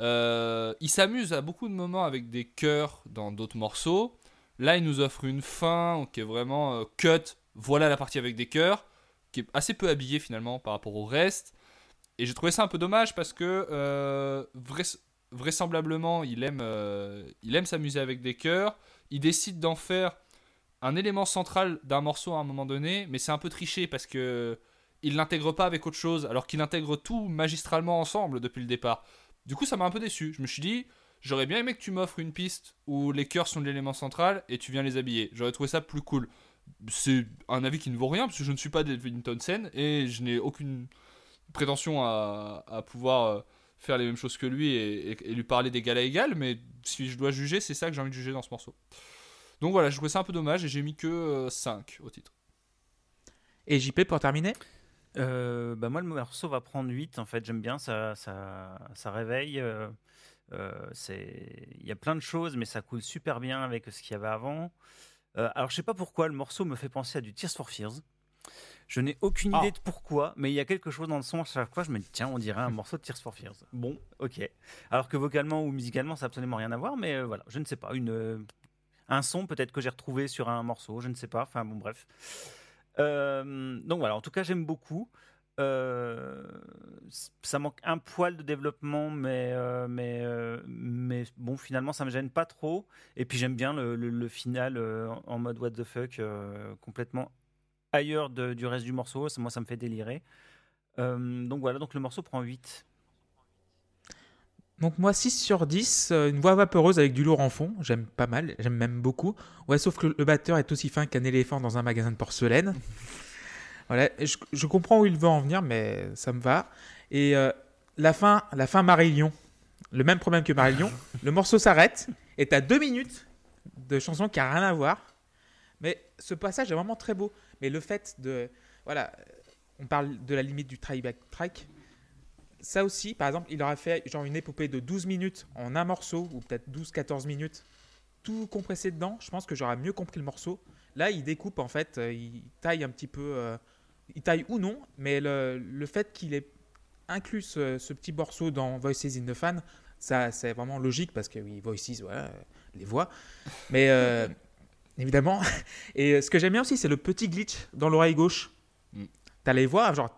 Euh, il s'amuse à beaucoup de moments avec des chœurs dans d'autres morceaux. Là, il nous offre une fin qui est vraiment euh, cut. Voilà la partie avec des chœurs, qui est assez peu habillée finalement par rapport au reste. Et j'ai trouvé ça un peu dommage parce que euh, vrais- vraisemblablement, il aime, euh, il aime s'amuser avec des chœurs. Il décide d'en faire un élément central d'un morceau à un moment donné, mais c'est un peu triché parce que il l'intègre pas avec autre chose, alors qu'il intègre tout magistralement ensemble depuis le départ. Du coup, ça m'a un peu déçu. Je me suis dit, j'aurais bien aimé que tu m'offres une piste où les chœurs sont l'élément central et tu viens les habiller. J'aurais trouvé ça plus cool. C'est un avis qui ne vaut rien parce que je ne suis pas Devin Townsend et je n'ai aucune prétention à, pouvoir euh, faire les mêmes choses que lui et, et- lui parler d'égal à égal, mais si je dois juger, c'est ça que j'ai envie de juger dans ce morceau. Donc voilà, je trouvais ça un peu dommage et j'ai mis que euh, 5 au titre. Et JP pour terminer? Euh, bah moi, le morceau va prendre 8. En fait, j'aime bien, ça, ça, ça réveille. euh, euh, Il y a plein de choses, mais ça coule super bien avec ce qu'il y avait avant. Euh, alors, je sais pas pourquoi, le morceau me fait penser à du Tears for Fears. Je n'ai aucune Ah. idée de pourquoi, mais il y a quelque chose dans le son à chaque fois. Je me dis, tiens, on dirait un morceau de Tears for Fears. Bon, ok. Alors que vocalement ou musicalement, ça n'a absolument rien à voir, mais euh, voilà, je ne sais pas. Une, euh, un son peut-être que j'ai retrouvé sur un morceau, je ne sais pas. Enfin bon, bref. Donc voilà, en tout cas, j'aime beaucoup. Ça manque un poil de développement, mais, mais, mais bon, finalement, ça me gêne pas trop. Et puis j'aime bien le, final en mode what the fuck, complètement ailleurs du reste du morceau. Moi, ça me fait délirer. Donc voilà, donc le morceau prend 8. Donc moi 6 sur 10, euh, une voix vaporeuse avec du lourd en fond, j'aime pas mal, j'aime même beaucoup. Ouais, sauf que le batteur est aussi fin qu'un éléphant dans un magasin de porcelaine. voilà, je, je comprends où il veut en venir, mais ça me va. Et euh, la fin, la fin Marillion, le même problème que Marillion, le morceau s'arrête et t'as deux minutes de chanson qui a rien à voir. Mais ce passage est vraiment très beau. Mais le fait de, voilà, on parle de la limite du try-back track, ça aussi, par exemple, il aurait fait genre une épopée de 12 minutes en un morceau, ou peut-être 12-14 minutes, tout compressé dedans, je pense que j'aurais mieux compris le morceau. Là, il découpe en fait, euh, il taille un petit peu, euh, il taille ou non, mais le, le fait qu'il ait inclus ce, ce petit morceau dans Voices in the Fan, ça c'est vraiment logique parce que oui, Voices, voilà, euh, les voix. Mais euh, évidemment, et euh, ce que j'aime bien aussi, c'est le petit glitch dans l'oreille gauche. Mm. T'as les voix genre.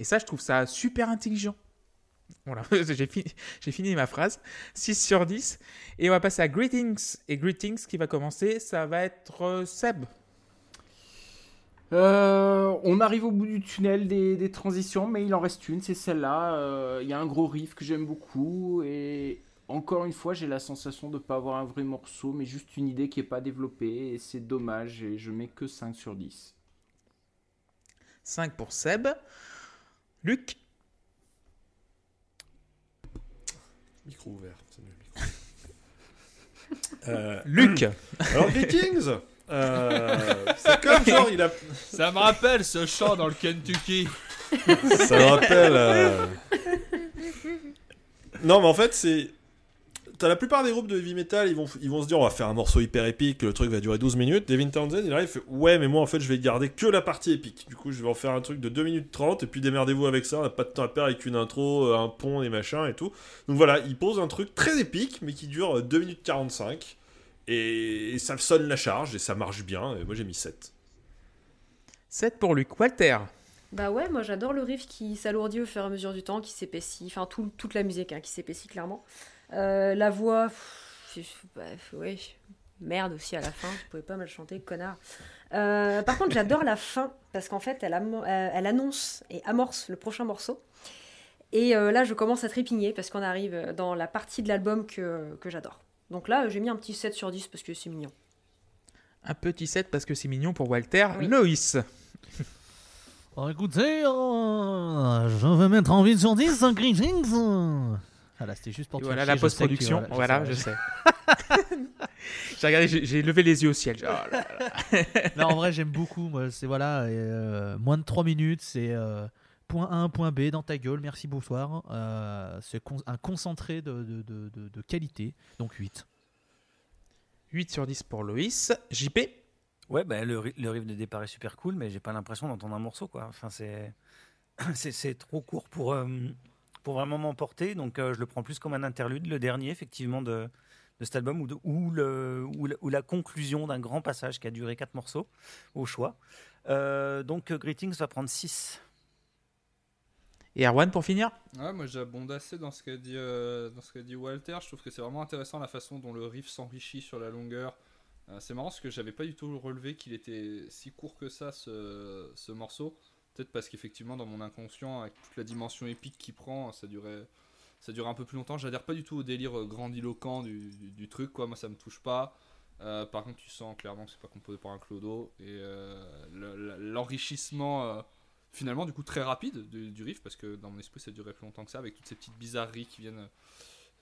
Et ça, je trouve ça super intelligent. Voilà, j'ai fini, ma phrase. 6 sur 10. Et on va passer à Greetings. Et Greetings qui va commencer, ça va être euh, Seb. Euh, on arrive au bout du tunnel des, des transitions, mais il en reste une, c'est celle-là. Euh, Il y a un gros riff que j'aime beaucoup et encore une fois, j'ai la sensation de ne pas avoir un vrai morceau, mais juste une idée qui n'est pas développée et c'est dommage et je mets que 5 sur 10. 5 pour Seb. Luc. Micro ouvert. c'est mieux, micro. Euh, Luc. alors, Vikings euh, C'est comme genre, il a. Ça me rappelle ce chant dans le Kentucky. Ça me rappelle. euh, Non, mais en fait, c'est. T'as la plupart des groupes de heavy metal, ils vont, ils vont se dire on va faire un morceau hyper épique, le truc va durer 12 minutes. Devin Townsend, il arrive, il fait ouais, mais moi en fait, je vais garder que la partie épique. Du coup, je vais en faire un truc de 2 minutes 30, et puis démerdez-vous avec ça, on n'a pas de temps à perdre avec une intro, euh, un pont, des machins et tout. Donc voilà, il pose un truc très épique, mais qui dure euh, 2 minutes 45. Et ça sonne la charge, et ça marche bien, et moi j'ai mis 7. 7 pour Luc. Walter. Bah ouais, moi j'adore le riff qui s'alourdit au fur et à mesure du temps, qui s'épaissit, enfin tout- toute la musique hein, qui s'épaissit clairement. Euh, la voix, pff, bah, ouais, merde aussi à la fin, je pouvais pas mal chanter, connard. Euh, par contre, j'adore la fin, parce qu'en fait, elle, euh, elle annonce et amorce le prochain morceau. Et euh, là, je commence à trépigner, parce qu'on arrive dans la partie de l'album que, que j'adore. Donc là, j'ai mis un petit 7 sur 10 parce que c'est mignon. Un petit 7 parce que c'est mignon pour Walter. Oui. Loïs. Écoutez, euh, je vais mettre en 8 sur 10 un Greetings. Voilà, c'était juste pour voilà la post-production. Voilà, je sais. j'ai regardé, j'ai levé les yeux au ciel. Oh là là. non, en vrai, j'aime beaucoup. Moi, c'est voilà, euh, moins de 3 minutes, c'est euh, point 1, point B dans ta gueule, merci, bonsoir. Euh, c'est con- un concentré de, de, de, de- de qualité, donc 8. 8 sur 10 pour Loïs. JP. Ouais, bah, le, le riff de départ est super cool, mais j'ai pas l'impression d'entendre un morceau, quoi. Enfin, c'est, c'est, c'est trop court pour, euh, pour vraiment m'emporter, donc euh, je le prends plus comme un interlude, le dernier, effectivement, de, de cet album, ou, de- ou, le, ou, la, ou la conclusion d'un grand passage qui a duré quatre morceaux, au choix. Euh, donc, euh, Greetings va prendre 6. Et Erwan pour finir? Ouais, moi j'abonde assez dans ce qu'a dit, euh, dans ce qu'a dit Walter. Je trouve que c'est vraiment intéressant la façon dont le riff s'enrichit sur la longueur. Euh, c'est marrant parce que j'avais pas du tout relevé qu'il était si court que ça ce, ce morceau. Peut-être parce qu'effectivement dans mon inconscient, avec toute la dimension épique qu'il prend, ça durait, ça durait un peu plus longtemps. J'adhère pas du tout au délire euh, grandiloquent du, truc, quoi. Moi ça me touche pas. Euh, par contre, tu sens clairement que c'est pas composé par un clodo et euh, le- le- l'enrichissement. finalement du coup très rapide du, riff parce que dans mon esprit ça durait plus longtemps que ça avec toutes ces petites bizarreries qui viennent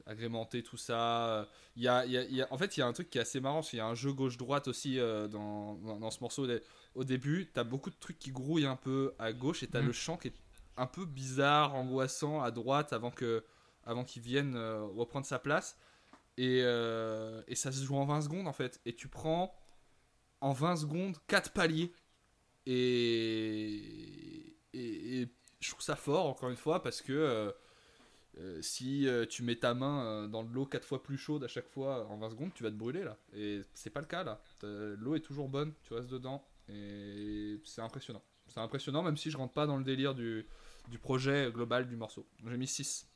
agrémenter tout ça il y a, il il en fait il y a un truc qui est assez marrant c'est qu'il y a un jeu gauche droite aussi dans, dans, dans ce morceau au début t'as beaucoup de trucs qui grouillent un peu à gauche et t'as Mhm. le chant qui est un peu bizarre angoissant à droite avant que avant qu'il vienne euh, reprendre sa place et, euh, et ça se joue en 20 secondes en fait et tu prends en 20 secondes 4 paliers et, et, et je trouve ça fort encore une fois parce que euh, si tu mets ta main dans de l'eau 4 fois plus chaude à chaque fois en 20 secondes, tu vas te brûler là. Et c'est pas le cas là. L'eau est toujours bonne, tu restes dedans c'est impressionnant. C'est impressionnant même si je rentre pas dans le délire du, projet global du morceau. J'ai mis 6.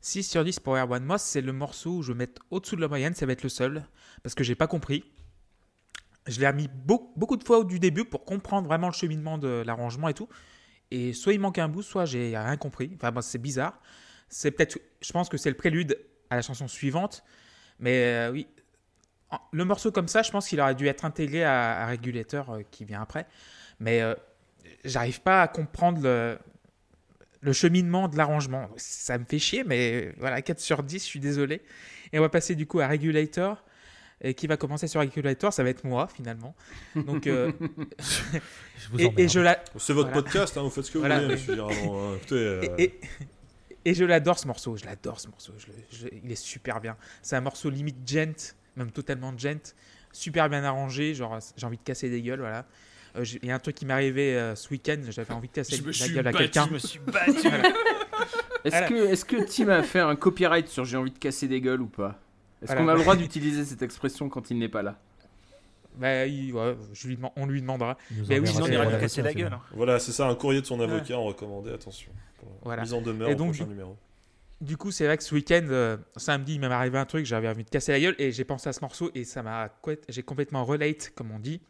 6 sur 10 pour Air One Moss, c'est le morceau où je vais mettre au-dessous de la moyenne, ça va être le seul, parce que j'ai pas compris. Je l'ai remis beau- beaucoup de fois du début pour comprendre vraiment le cheminement de l'arrangement et tout. Et soit il manque un bout, soit j'ai rien compris. Enfin, bon, c'est bizarre. C'est peut-être, je pense que c'est le prélude à la chanson suivante. Mais euh, oui, le morceau comme ça, je pense qu'il aurait dû être intégré à, à Regulator euh, qui vient après. Mais euh, j'arrive pas à comprendre le, le cheminement de l'arrangement. Ça me fait chier, mais voilà, 4 sur 10, je suis désolé. Et on va passer du coup à Regulator. Et qui va commencer sur Regulator, ça va être moi finalement. Donc, euh, Je vous et, je la, C'est votre Voilà. podcast, hein, vous faites ce que vous Voilà. voulez, monsieur Girardon. Écoutez, et, et- et je l'adore ce morceau, je l'adore ce morceau, je le- je- il est super bien. C'est un morceau limite gent, même totalement gent, super bien arrangé, genre j'ai envie de casser des gueules, voilà. Euh, Il y a un truc qui m'est arrivé euh, ce week-end, j'avais envie de casser Je la gueule à quelqu'un. Je me suis battu. Est-ce Voilà. que, est que Tim a fait un copyright sur J'ai envie de casser des gueules ou pas? Est-ce Voilà. qu'on a le droit d'utiliser cette expression quand il n'est pas là? Bah, il- ouais, je lui deman- on lui demandera. Mais oui, enverra sinon, il ira lui casser la gueule. hein. Voilà, c'est ça, un courrier de son avocat en recommandé, attention. Voilà. Mise en demeure Et au donc, prochain numéro. Du coup, c'est vrai que ce week-end, euh, samedi, il m'est arrivé un truc, j'avais envie de casser la gueule et j'ai pensé à ce morceau et ça m'a, j'ai complètement relate, comme on dit.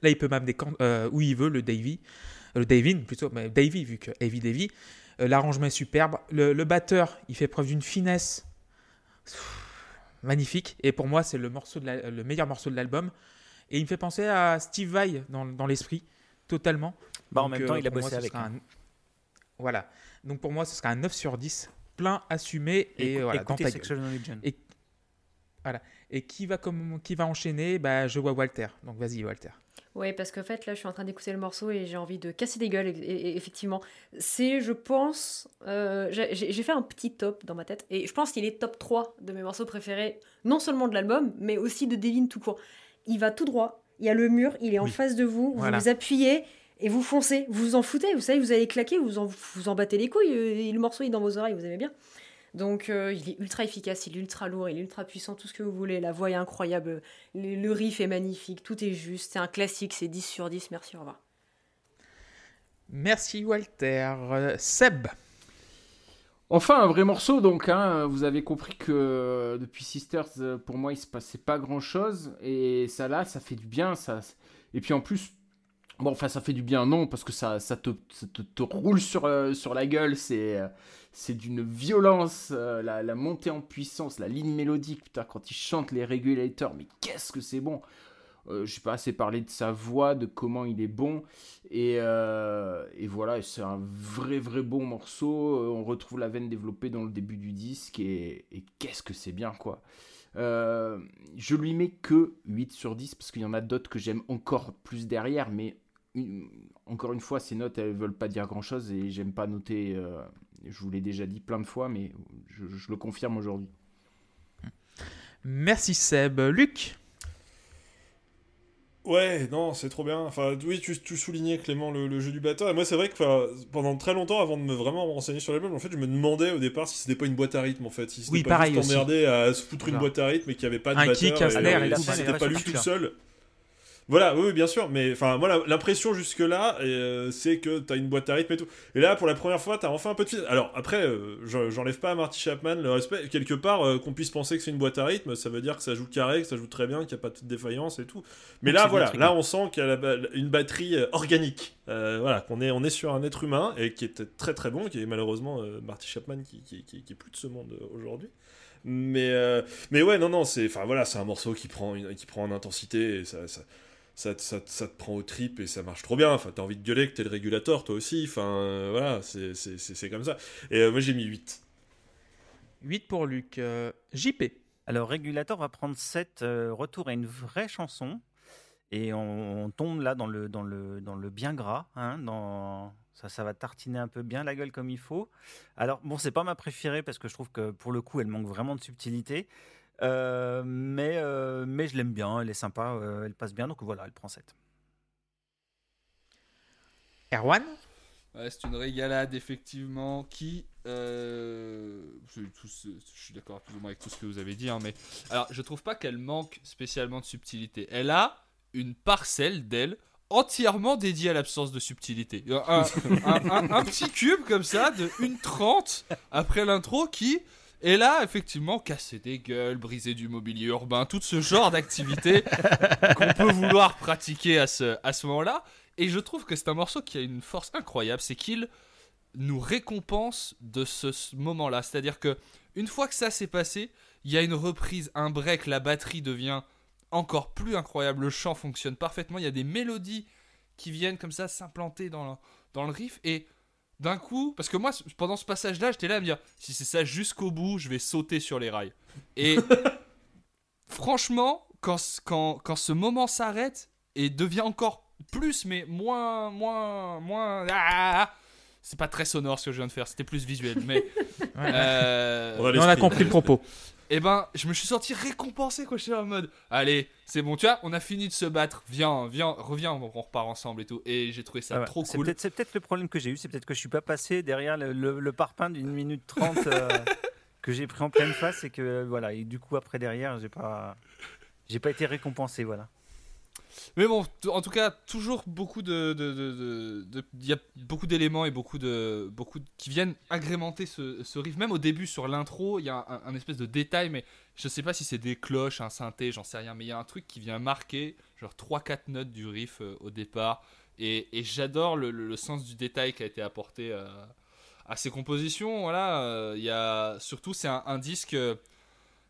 Là, il peut m'amener euh, où il veut, le Davy, Euh, le Davin plutôt, mais Davy vu que Heavy Davy. Euh, L'arrangement est superbe. Le, le batteur, il fait preuve d'une finesse pff, magnifique et pour moi, c'est le morceau de la- le meilleur morceau de l'album. Et il me fait penser à Steve Vai dans, dans l'esprit, totalement. Bah, en Donc, même temps, il a moi, bossé avec. hein. un- Voilà. Donc pour moi, ce sera un 9 sur 10, plein, assumé et, Écou- voilà, dans ta gueule. Sexual Religion. Et- Et qui va, comme, qui va enchaîner? Bah, Je vois Walter. Donc vas-y, Walter. Ouais, parce qu'en fait, là, je suis en train d'écouter le morceau et j'ai envie de casser des gueules. Et, et- et effectivement, c'est, je pense, euh, j'ai fait un petit top dans ma tête et je pense qu'il est top 3 de mes morceaux préférés, non seulement de l'album, mais aussi de Devin tout court. Il va tout droit, il y a le mur, il est en face de vous, Voilà. vous vous appuyez et vous foncez, vous vous en foutez, vous savez, vous allez claquer, vous en, vous en battez les couilles, euh, et le morceau est dans vos oreilles, vous aimez bien. Donc euh, il est ultra efficace, il est ultra lourd, il est ultra puissant, tout ce que vous voulez. La voix est incroyable, le, le riff est magnifique, tout est juste, c'est un classique, c'est 10 sur 10, merci, au revoir. Merci, Walter. Seb. Enfin, un vrai morceau, donc. hein, vous avez compris que euh, depuis Sisters, pour moi, il se passait pas grand-chose. Et ça, là, ça fait du bien. Ça... Et puis en plus, bon, enfin, ça fait du bien, non, parce que ça, ça, te, te, roule sur, euh, sur la gueule. C'est euh, d'une violence. euh, la, montée en puissance, la ligne mélodique, putain, quand il chante les régulateurs, mais qu'est-ce que c'est bon! Je sais pas assez parler de sa voix, de comment il est bon. Et, voilà, c'est un vrai, vrai bon morceau. On retrouve la veine développée dans le début du disque. Et, et qu'est-ce que c'est bien, quoi. Je lui mets que 8 sur 10 parce qu'il y en a d'autres que j'aime encore plus derrière. Mais une- encore une fois, ces notes, elles veulent pas dire grand-chose. Et j'aime pas noter. euh, je vous l'ai déjà dit plein de fois, mais je, je le confirme aujourd'hui. Merci, Seb. Luc? Ouais, non, c'est trop bien. Enfin, oui, tu, tu soulignais Clément le, le jeu du batteur. Et moi, c'est vrai que pendant très longtemps, avant de me vraiment me renseigner sur l'album, en fait, je me demandais au départ si c'était pas une boîte à rythme, en fait. Si c'était Oui, pas pareil juste emmerdé à se foutre une boîte à rythme et qu'il n'y avait pas de Un batteur. kick, un et- snare et et si c'était pas lui tout seul. Voilà, oui, bien sûr, mais enfin, voilà, l'impression jusque-là, euh, c'est que t'as une boîte à rythme et tout. Et là, pour la première fois, t'as enfin un peu de fil. Alors, après, euh, j'en- j'enlève pas à Marty Chapman le respect. Quelque part, euh, qu'on puisse penser que c'est une boîte à rythme, ça veut dire que ça joue carré, que ça joue très bien, qu'il n'y a pas de défaillance et tout. Mais Donc, là, voilà, là, on sent qu'il y a la une batterie organique. Voilà, qu'on est, on est sur un être humain et qui est très très bon, qui est malheureusement Marty Chapman qui, qui, qui, qui est plus de ce monde aujourd'hui. Mais, euh, mais ouais, non, non, c'est, enfin voilà, c'est un morceau qui prend, une, qui prend en intensité et ça, ça, ça, te- ça, te- ça te prend au trip et ça marche trop bien. Enfin, t'as envie de gueuler que t'es le régulateur, toi aussi. Enfin, euh, voilà, c'est, c'est, c'est, c'est comme ça. Et euh, moi, j'ai mis 8. 8 pour Luc. Euh, JP. Alors, Regulator va prendre 7 retour à une vraie chanson. Et on, on tombe là dans le, dans le, dans le bien gras. hein, dans... ça, ça va tartiner un peu bien la gueule comme il faut. Alors, bon, c'est pas ma préférée parce que je trouve que pour le coup, elle manque vraiment de subtilité. Euh, mais, euh, mais je l'aime bien, elle est sympa, euh, elle passe bien. Donc voilà, elle prend 7. Erwan? Ouais, c'est une régalade, effectivement, qui. euh, c'est tout ce- je suis d'accord plus ou moins avec tout ce que vous avez dit, hein, mais. Alors, je trouve pas qu'elle manque spécialement de subtilité. Elle a une parcelle d'elle entièrement dédiée à l'absence de subtilité. Un- un petit cube comme ça, de 1,30 après l'intro, qui. est là, effectivement, casser des gueules, briser du mobilier urbain, tout ce genre d'activité qu'on peut vouloir pratiquer à ce, à ce moment-là. Et je trouve que c'est un morceau qui a une force incroyable, c'est qu'il nous récompense de ce, ce moment-là. C'est-à-dire que une fois que ça s'est passé, il y a une reprise, un break, la batterie devient encore plus incroyable, le chant fonctionne parfaitement, il y a des mélodies qui viennent comme ça s'implanter dans le, dans le riff et d'un coup, parce que moi pendant ce passage-là, j'étais là à me dire si c'est ça jusqu'au bout, je vais sauter sur les rails. Et franchement, quand, quand, quand ce moment s'arrête et devient encore plus, mais moins, moins, moins. Ah, c'est pas très sonore ce que je viens de faire, c'était plus visuel, mais. euh, On a on compris le propos. et ben, je me suis senti récompensé quoi. J'étais en mode, allez, c'est bon, tu vois, on a fini de se battre. Viens, viens, reviens, on, on repart ensemble et tout. Et j'ai trouvé ça Ah ouais. trop cool. C'est peut-être le problème que j'ai eu, c'est peut-être que je suis pas passé derrière le, le- le parpaing d'une minute trente euh, que j'ai pris en pleine face et que voilà et du coup après derrière j'ai pas j'ai pas été récompensé voilà. Mais bon, en tout cas, toujours beaucoup de, il y a beaucoup d'éléments et beaucoup de, beaucoup qui viennent agrémenter ce, ce riff. Même au début sur l'intro, il y a un, espèce de détail, mais je sais pas si c'est des cloches, un synthé, j'en sais rien, mais il y a un truc qui vient marquer genre 3-4 notes du riff euh, au départ. Et, j'adore le, le- sens du détail qui a été apporté euh, à ces compositions. Voilà, euh, il y a surtout c'est un disque.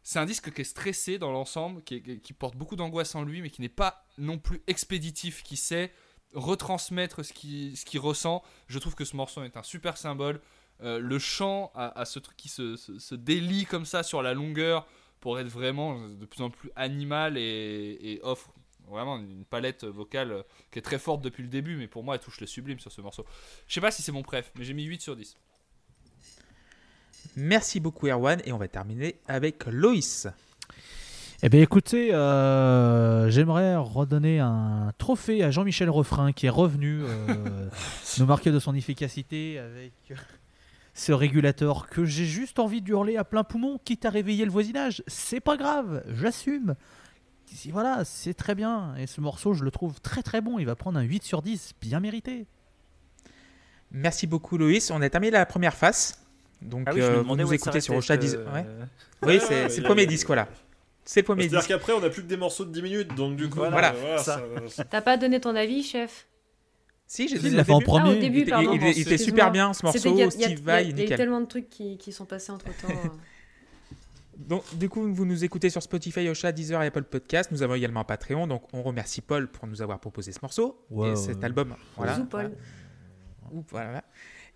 C'est un disque qui est stressé dans l'ensemble, qui, qui porte beaucoup d'angoisse en lui, mais qui n'est pas non plus expéditif, qui sait retransmettre ce qu'il ce qu'il ressent. Je trouve que ce morceau est un super symbole. Euh, le chant a ce truc qui se, délie comme ça sur la longueur pour être vraiment de plus en plus animal et, offre vraiment une palette vocale qui est très forte depuis le début, mais pour moi elle touche le sublime sur ce morceau. Je sais pas si c'est mon préf, mais j'ai mis 8 sur 10. Merci beaucoup Erwan et on va terminer avec Loïs. Eh bien écoutez, euh, j'aimerais redonner un trophée à Jean-Michel Refrain qui est revenu euh, nous marquer de son efficacité avec ce régulateur que j'ai juste envie de hurler à plein poumon, quitte à réveiller le voisinage. C'est pas grave, j'assume. Si, Voilà, c'est très bien. Et ce morceau, je le trouve très très bon. Il va prendre un 8 sur 10, bien mérité. Merci beaucoup Loïs. On a terminé la première face. Donc Ah oui, euh, vous nous écoutez sur Ocha cette, 10. Ouais. euh, Oui, Ouais, c'est ouais, c'est il le premier il disque, voilà. C'est le premier C'est-à-dire disque. qu'après, on n'a plus que des morceaux de 10 minutes, donc du coup, Voilà. euh, Ça. ça- T'as pas donné ton avis, chef? Si, j'ai Il dit l'a au fait en premier. Ah, au début, Il, était- pardon. il- il était Excuse-moi. super bien ce morceau, il y a- il Steve il Il y tellement de trucs qui, qui sont passés entre temps. Donc, du coup, vous nous écoutez sur Spotify, Ocha, Deezer et Apple Podcast. Nous avons également un Patreon. Donc, on remercie Paul pour nous avoir proposé ce morceau et cet album. Voilà. Bisous, Paul. Ouh, voilà.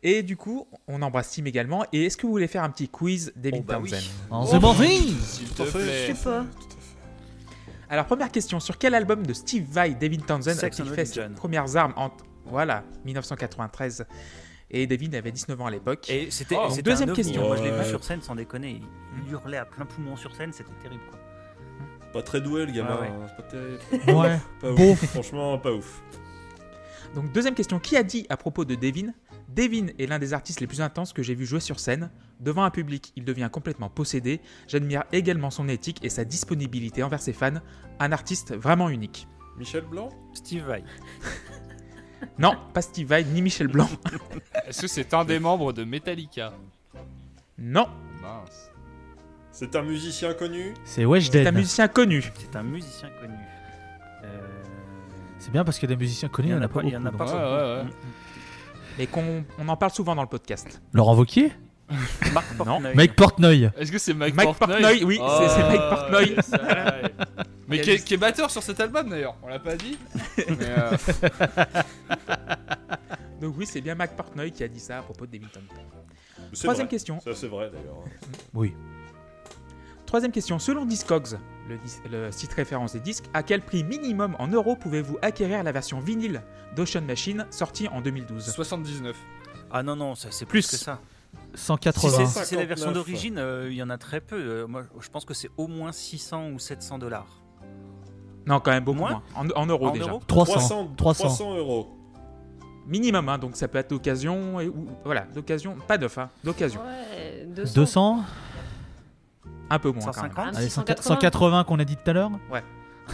Et du coup, on embrasse Tim également. Et est-ce que vous voulez faire un petit quiz David Oh, bah oui. Townsend En The Morning S'il Tout à te fait. plaît. Je sais pas. Alors, première question. Sur quel album de Steve Vai David Townsend a-t-il fait ses premières armes en... Voilà, 1993. Et David avait 19 ans à l'époque. Et c'était Oh, deuxième question. Moi je l'ai vu sur scène sans déconner. Il hurlait à plein poumon sur scène, c'était terrible quoi. Pas très doué, le gamin. Ouais, ouais. hein, c'est pas terrible. Ouais. Pas Bon. ouf. Franchement, pas ouf. Donc, deuxième question. Qui a dit à propos de Devin Devin est l'un des artistes les plus intenses que j'ai vu jouer sur scène. Devant un public, il devient complètement possédé. J'admire également son éthique et sa disponibilité envers ses fans. Un artiste vraiment unique. Michel Blanc? Steve Vai. Non, pas Steve Vai ni Michel Blanc. Est-ce que c'est un des membres de Metallica? Non, Mince. C'est un musicien connu? C'est c'est un Weshden. musicien connu. C'est un musicien connu. Euh, C'est bien parce que des musiciens connus, il n'y en a pas il y en a pas. Ouais, ouais, ouais. Mais qu'on on en parle souvent dans le podcast. Laurent. Marc. Portnoy. Mike Portnoy. Est-ce que c'est Mike, Mike Portnoy, oui, c'est- c'est Mike Portnoy. Mais qui est, juste- qui est batteur sur cet album d'ailleurs, on l'a pas dit. Mais, euh, Donc oui, c'est bien Mac Portnoy qui a dit ça à propos de. C'est Troisième vrai. question. Ça, c'est vrai d'ailleurs. Oui. Troisième question. Selon Discogs, le, site référence des disques, à quel prix minimum en euros pouvez-vous acquérir la version vinyle d'Ocean Machine sortie en 2012 79. Ah non, non, ça, c'est plus Plus. que ça. Si 180. c'est si c'est la 59. version d'origine, euh, il y en a très peu. Euh, moi, je pense que c'est au moins 600 ou 700 dollars. Non, quand même beaucoup Moins moins. En, en euros En déjà. euros 300. 300, 300. 300 euros. Minimum, hein, donc ça peut être d'occasion, et, ou, voilà, d'occasion, pas d'offre, hein, d'occasion. Ouais, 200. 200 Un peu moins quand même. 150 Ah, Allez, 180. 180 qu'on a dit tout à l'heure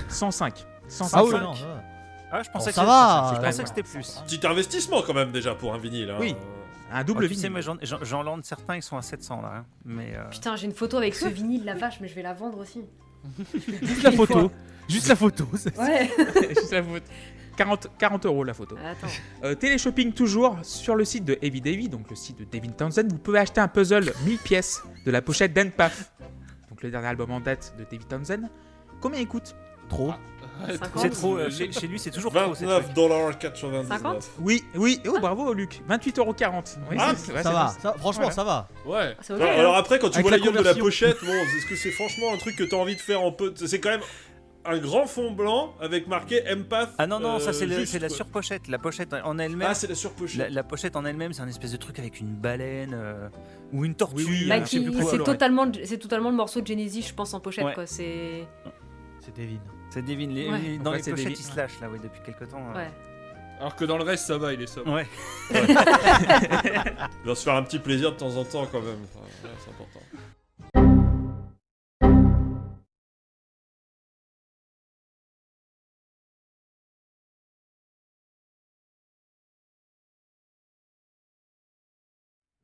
105. 105. Ah oui, 105. non, ça va. Ah, je Bon, pensais que ça va, Je pensais ouais. que c'était plus. Petit investissement quand même déjà pour un vinyle. hein. Oui. Un Oh, double tu sais, vinyle. mais j'en- lande certains, ils sont à 700 là. hein. Mais euh, Putain, j'ai une photo avec ce vinyle, la vache, mais je vais la vendre aussi. Juste la photo. Juste la photo. c'est- Ouais. Juste la photo. 40, 40 euros la photo. Attends. Euh, téléshopping toujours sur le site de Heavy Davy, donc le site de Devin Townsend. Vous pouvez acheter un puzzle 1000 pièces de la pochette d'Enpaf, donc le dernier album en date de David Townsend. Combien il coûte? Trop. 50. c'est trop. euh, chez, chez lui, c'est toujours trop. ces trucs. 29,99$. 50 Oui, oui. Oh, bravo Luc. 28,40 oui, Ah, ouais, Ça c'est va. ça- franchement, Voilà. ça va. Ouais. Ok. Alors, hein. alors après, quand tu Avec vois la la gueule de la pochette, bon, est-ce que c'est franchement un truc que t'as envie de faire en peu C'est quand même un grand fond blanc avec marqué Empath. Ah non, non, ça euh, c'est le- juste, c'est la surpochette. La pochette en elle-même. Ah, c'est la surpochette. La, la pochette en elle-même, c'est un espèce de truc avec une baleine euh, ou une tortue. Oui, Bah, qui- quoi. c'est totalement, c'est totalement le morceau de Genesis, je pense, en pochette, Ouais. quoi. C'est. C'est Devin. C'est Devin. Les- Ouais. les- dans les c'est pochettes, Devin. ils se lâchent là, ouais, depuis quelques temps. euh. Ouais. Alors que dans le reste, ça va, il est sobre. Ouais. Il va se faire un petit plaisir de temps en temps quand même. Enfin,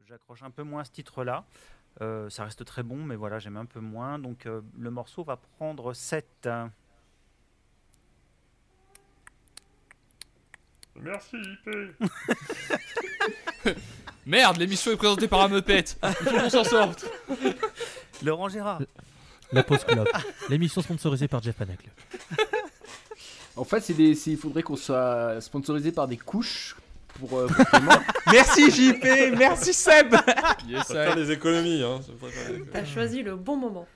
J'accroche un peu moins ce titre-là. Euh, ça reste très bon, mais voilà, j'aime un peu moins. Donc euh, le morceau va prendre 7. Merci, IP. Merde, l'émission est présentée par un meupet. Il faut qu'on s'en sorte. Laurent Gérard. La pause clope. L'émission sponsorisée par Jeff Panacle. En fait, c'est- il faudrait qu'on soit sponsorisé par des couches pour. euh, pour Clément. Merci JP, merci Seb. Yes, Ça va faire des économies. Hein. T'as choisi le bon moment.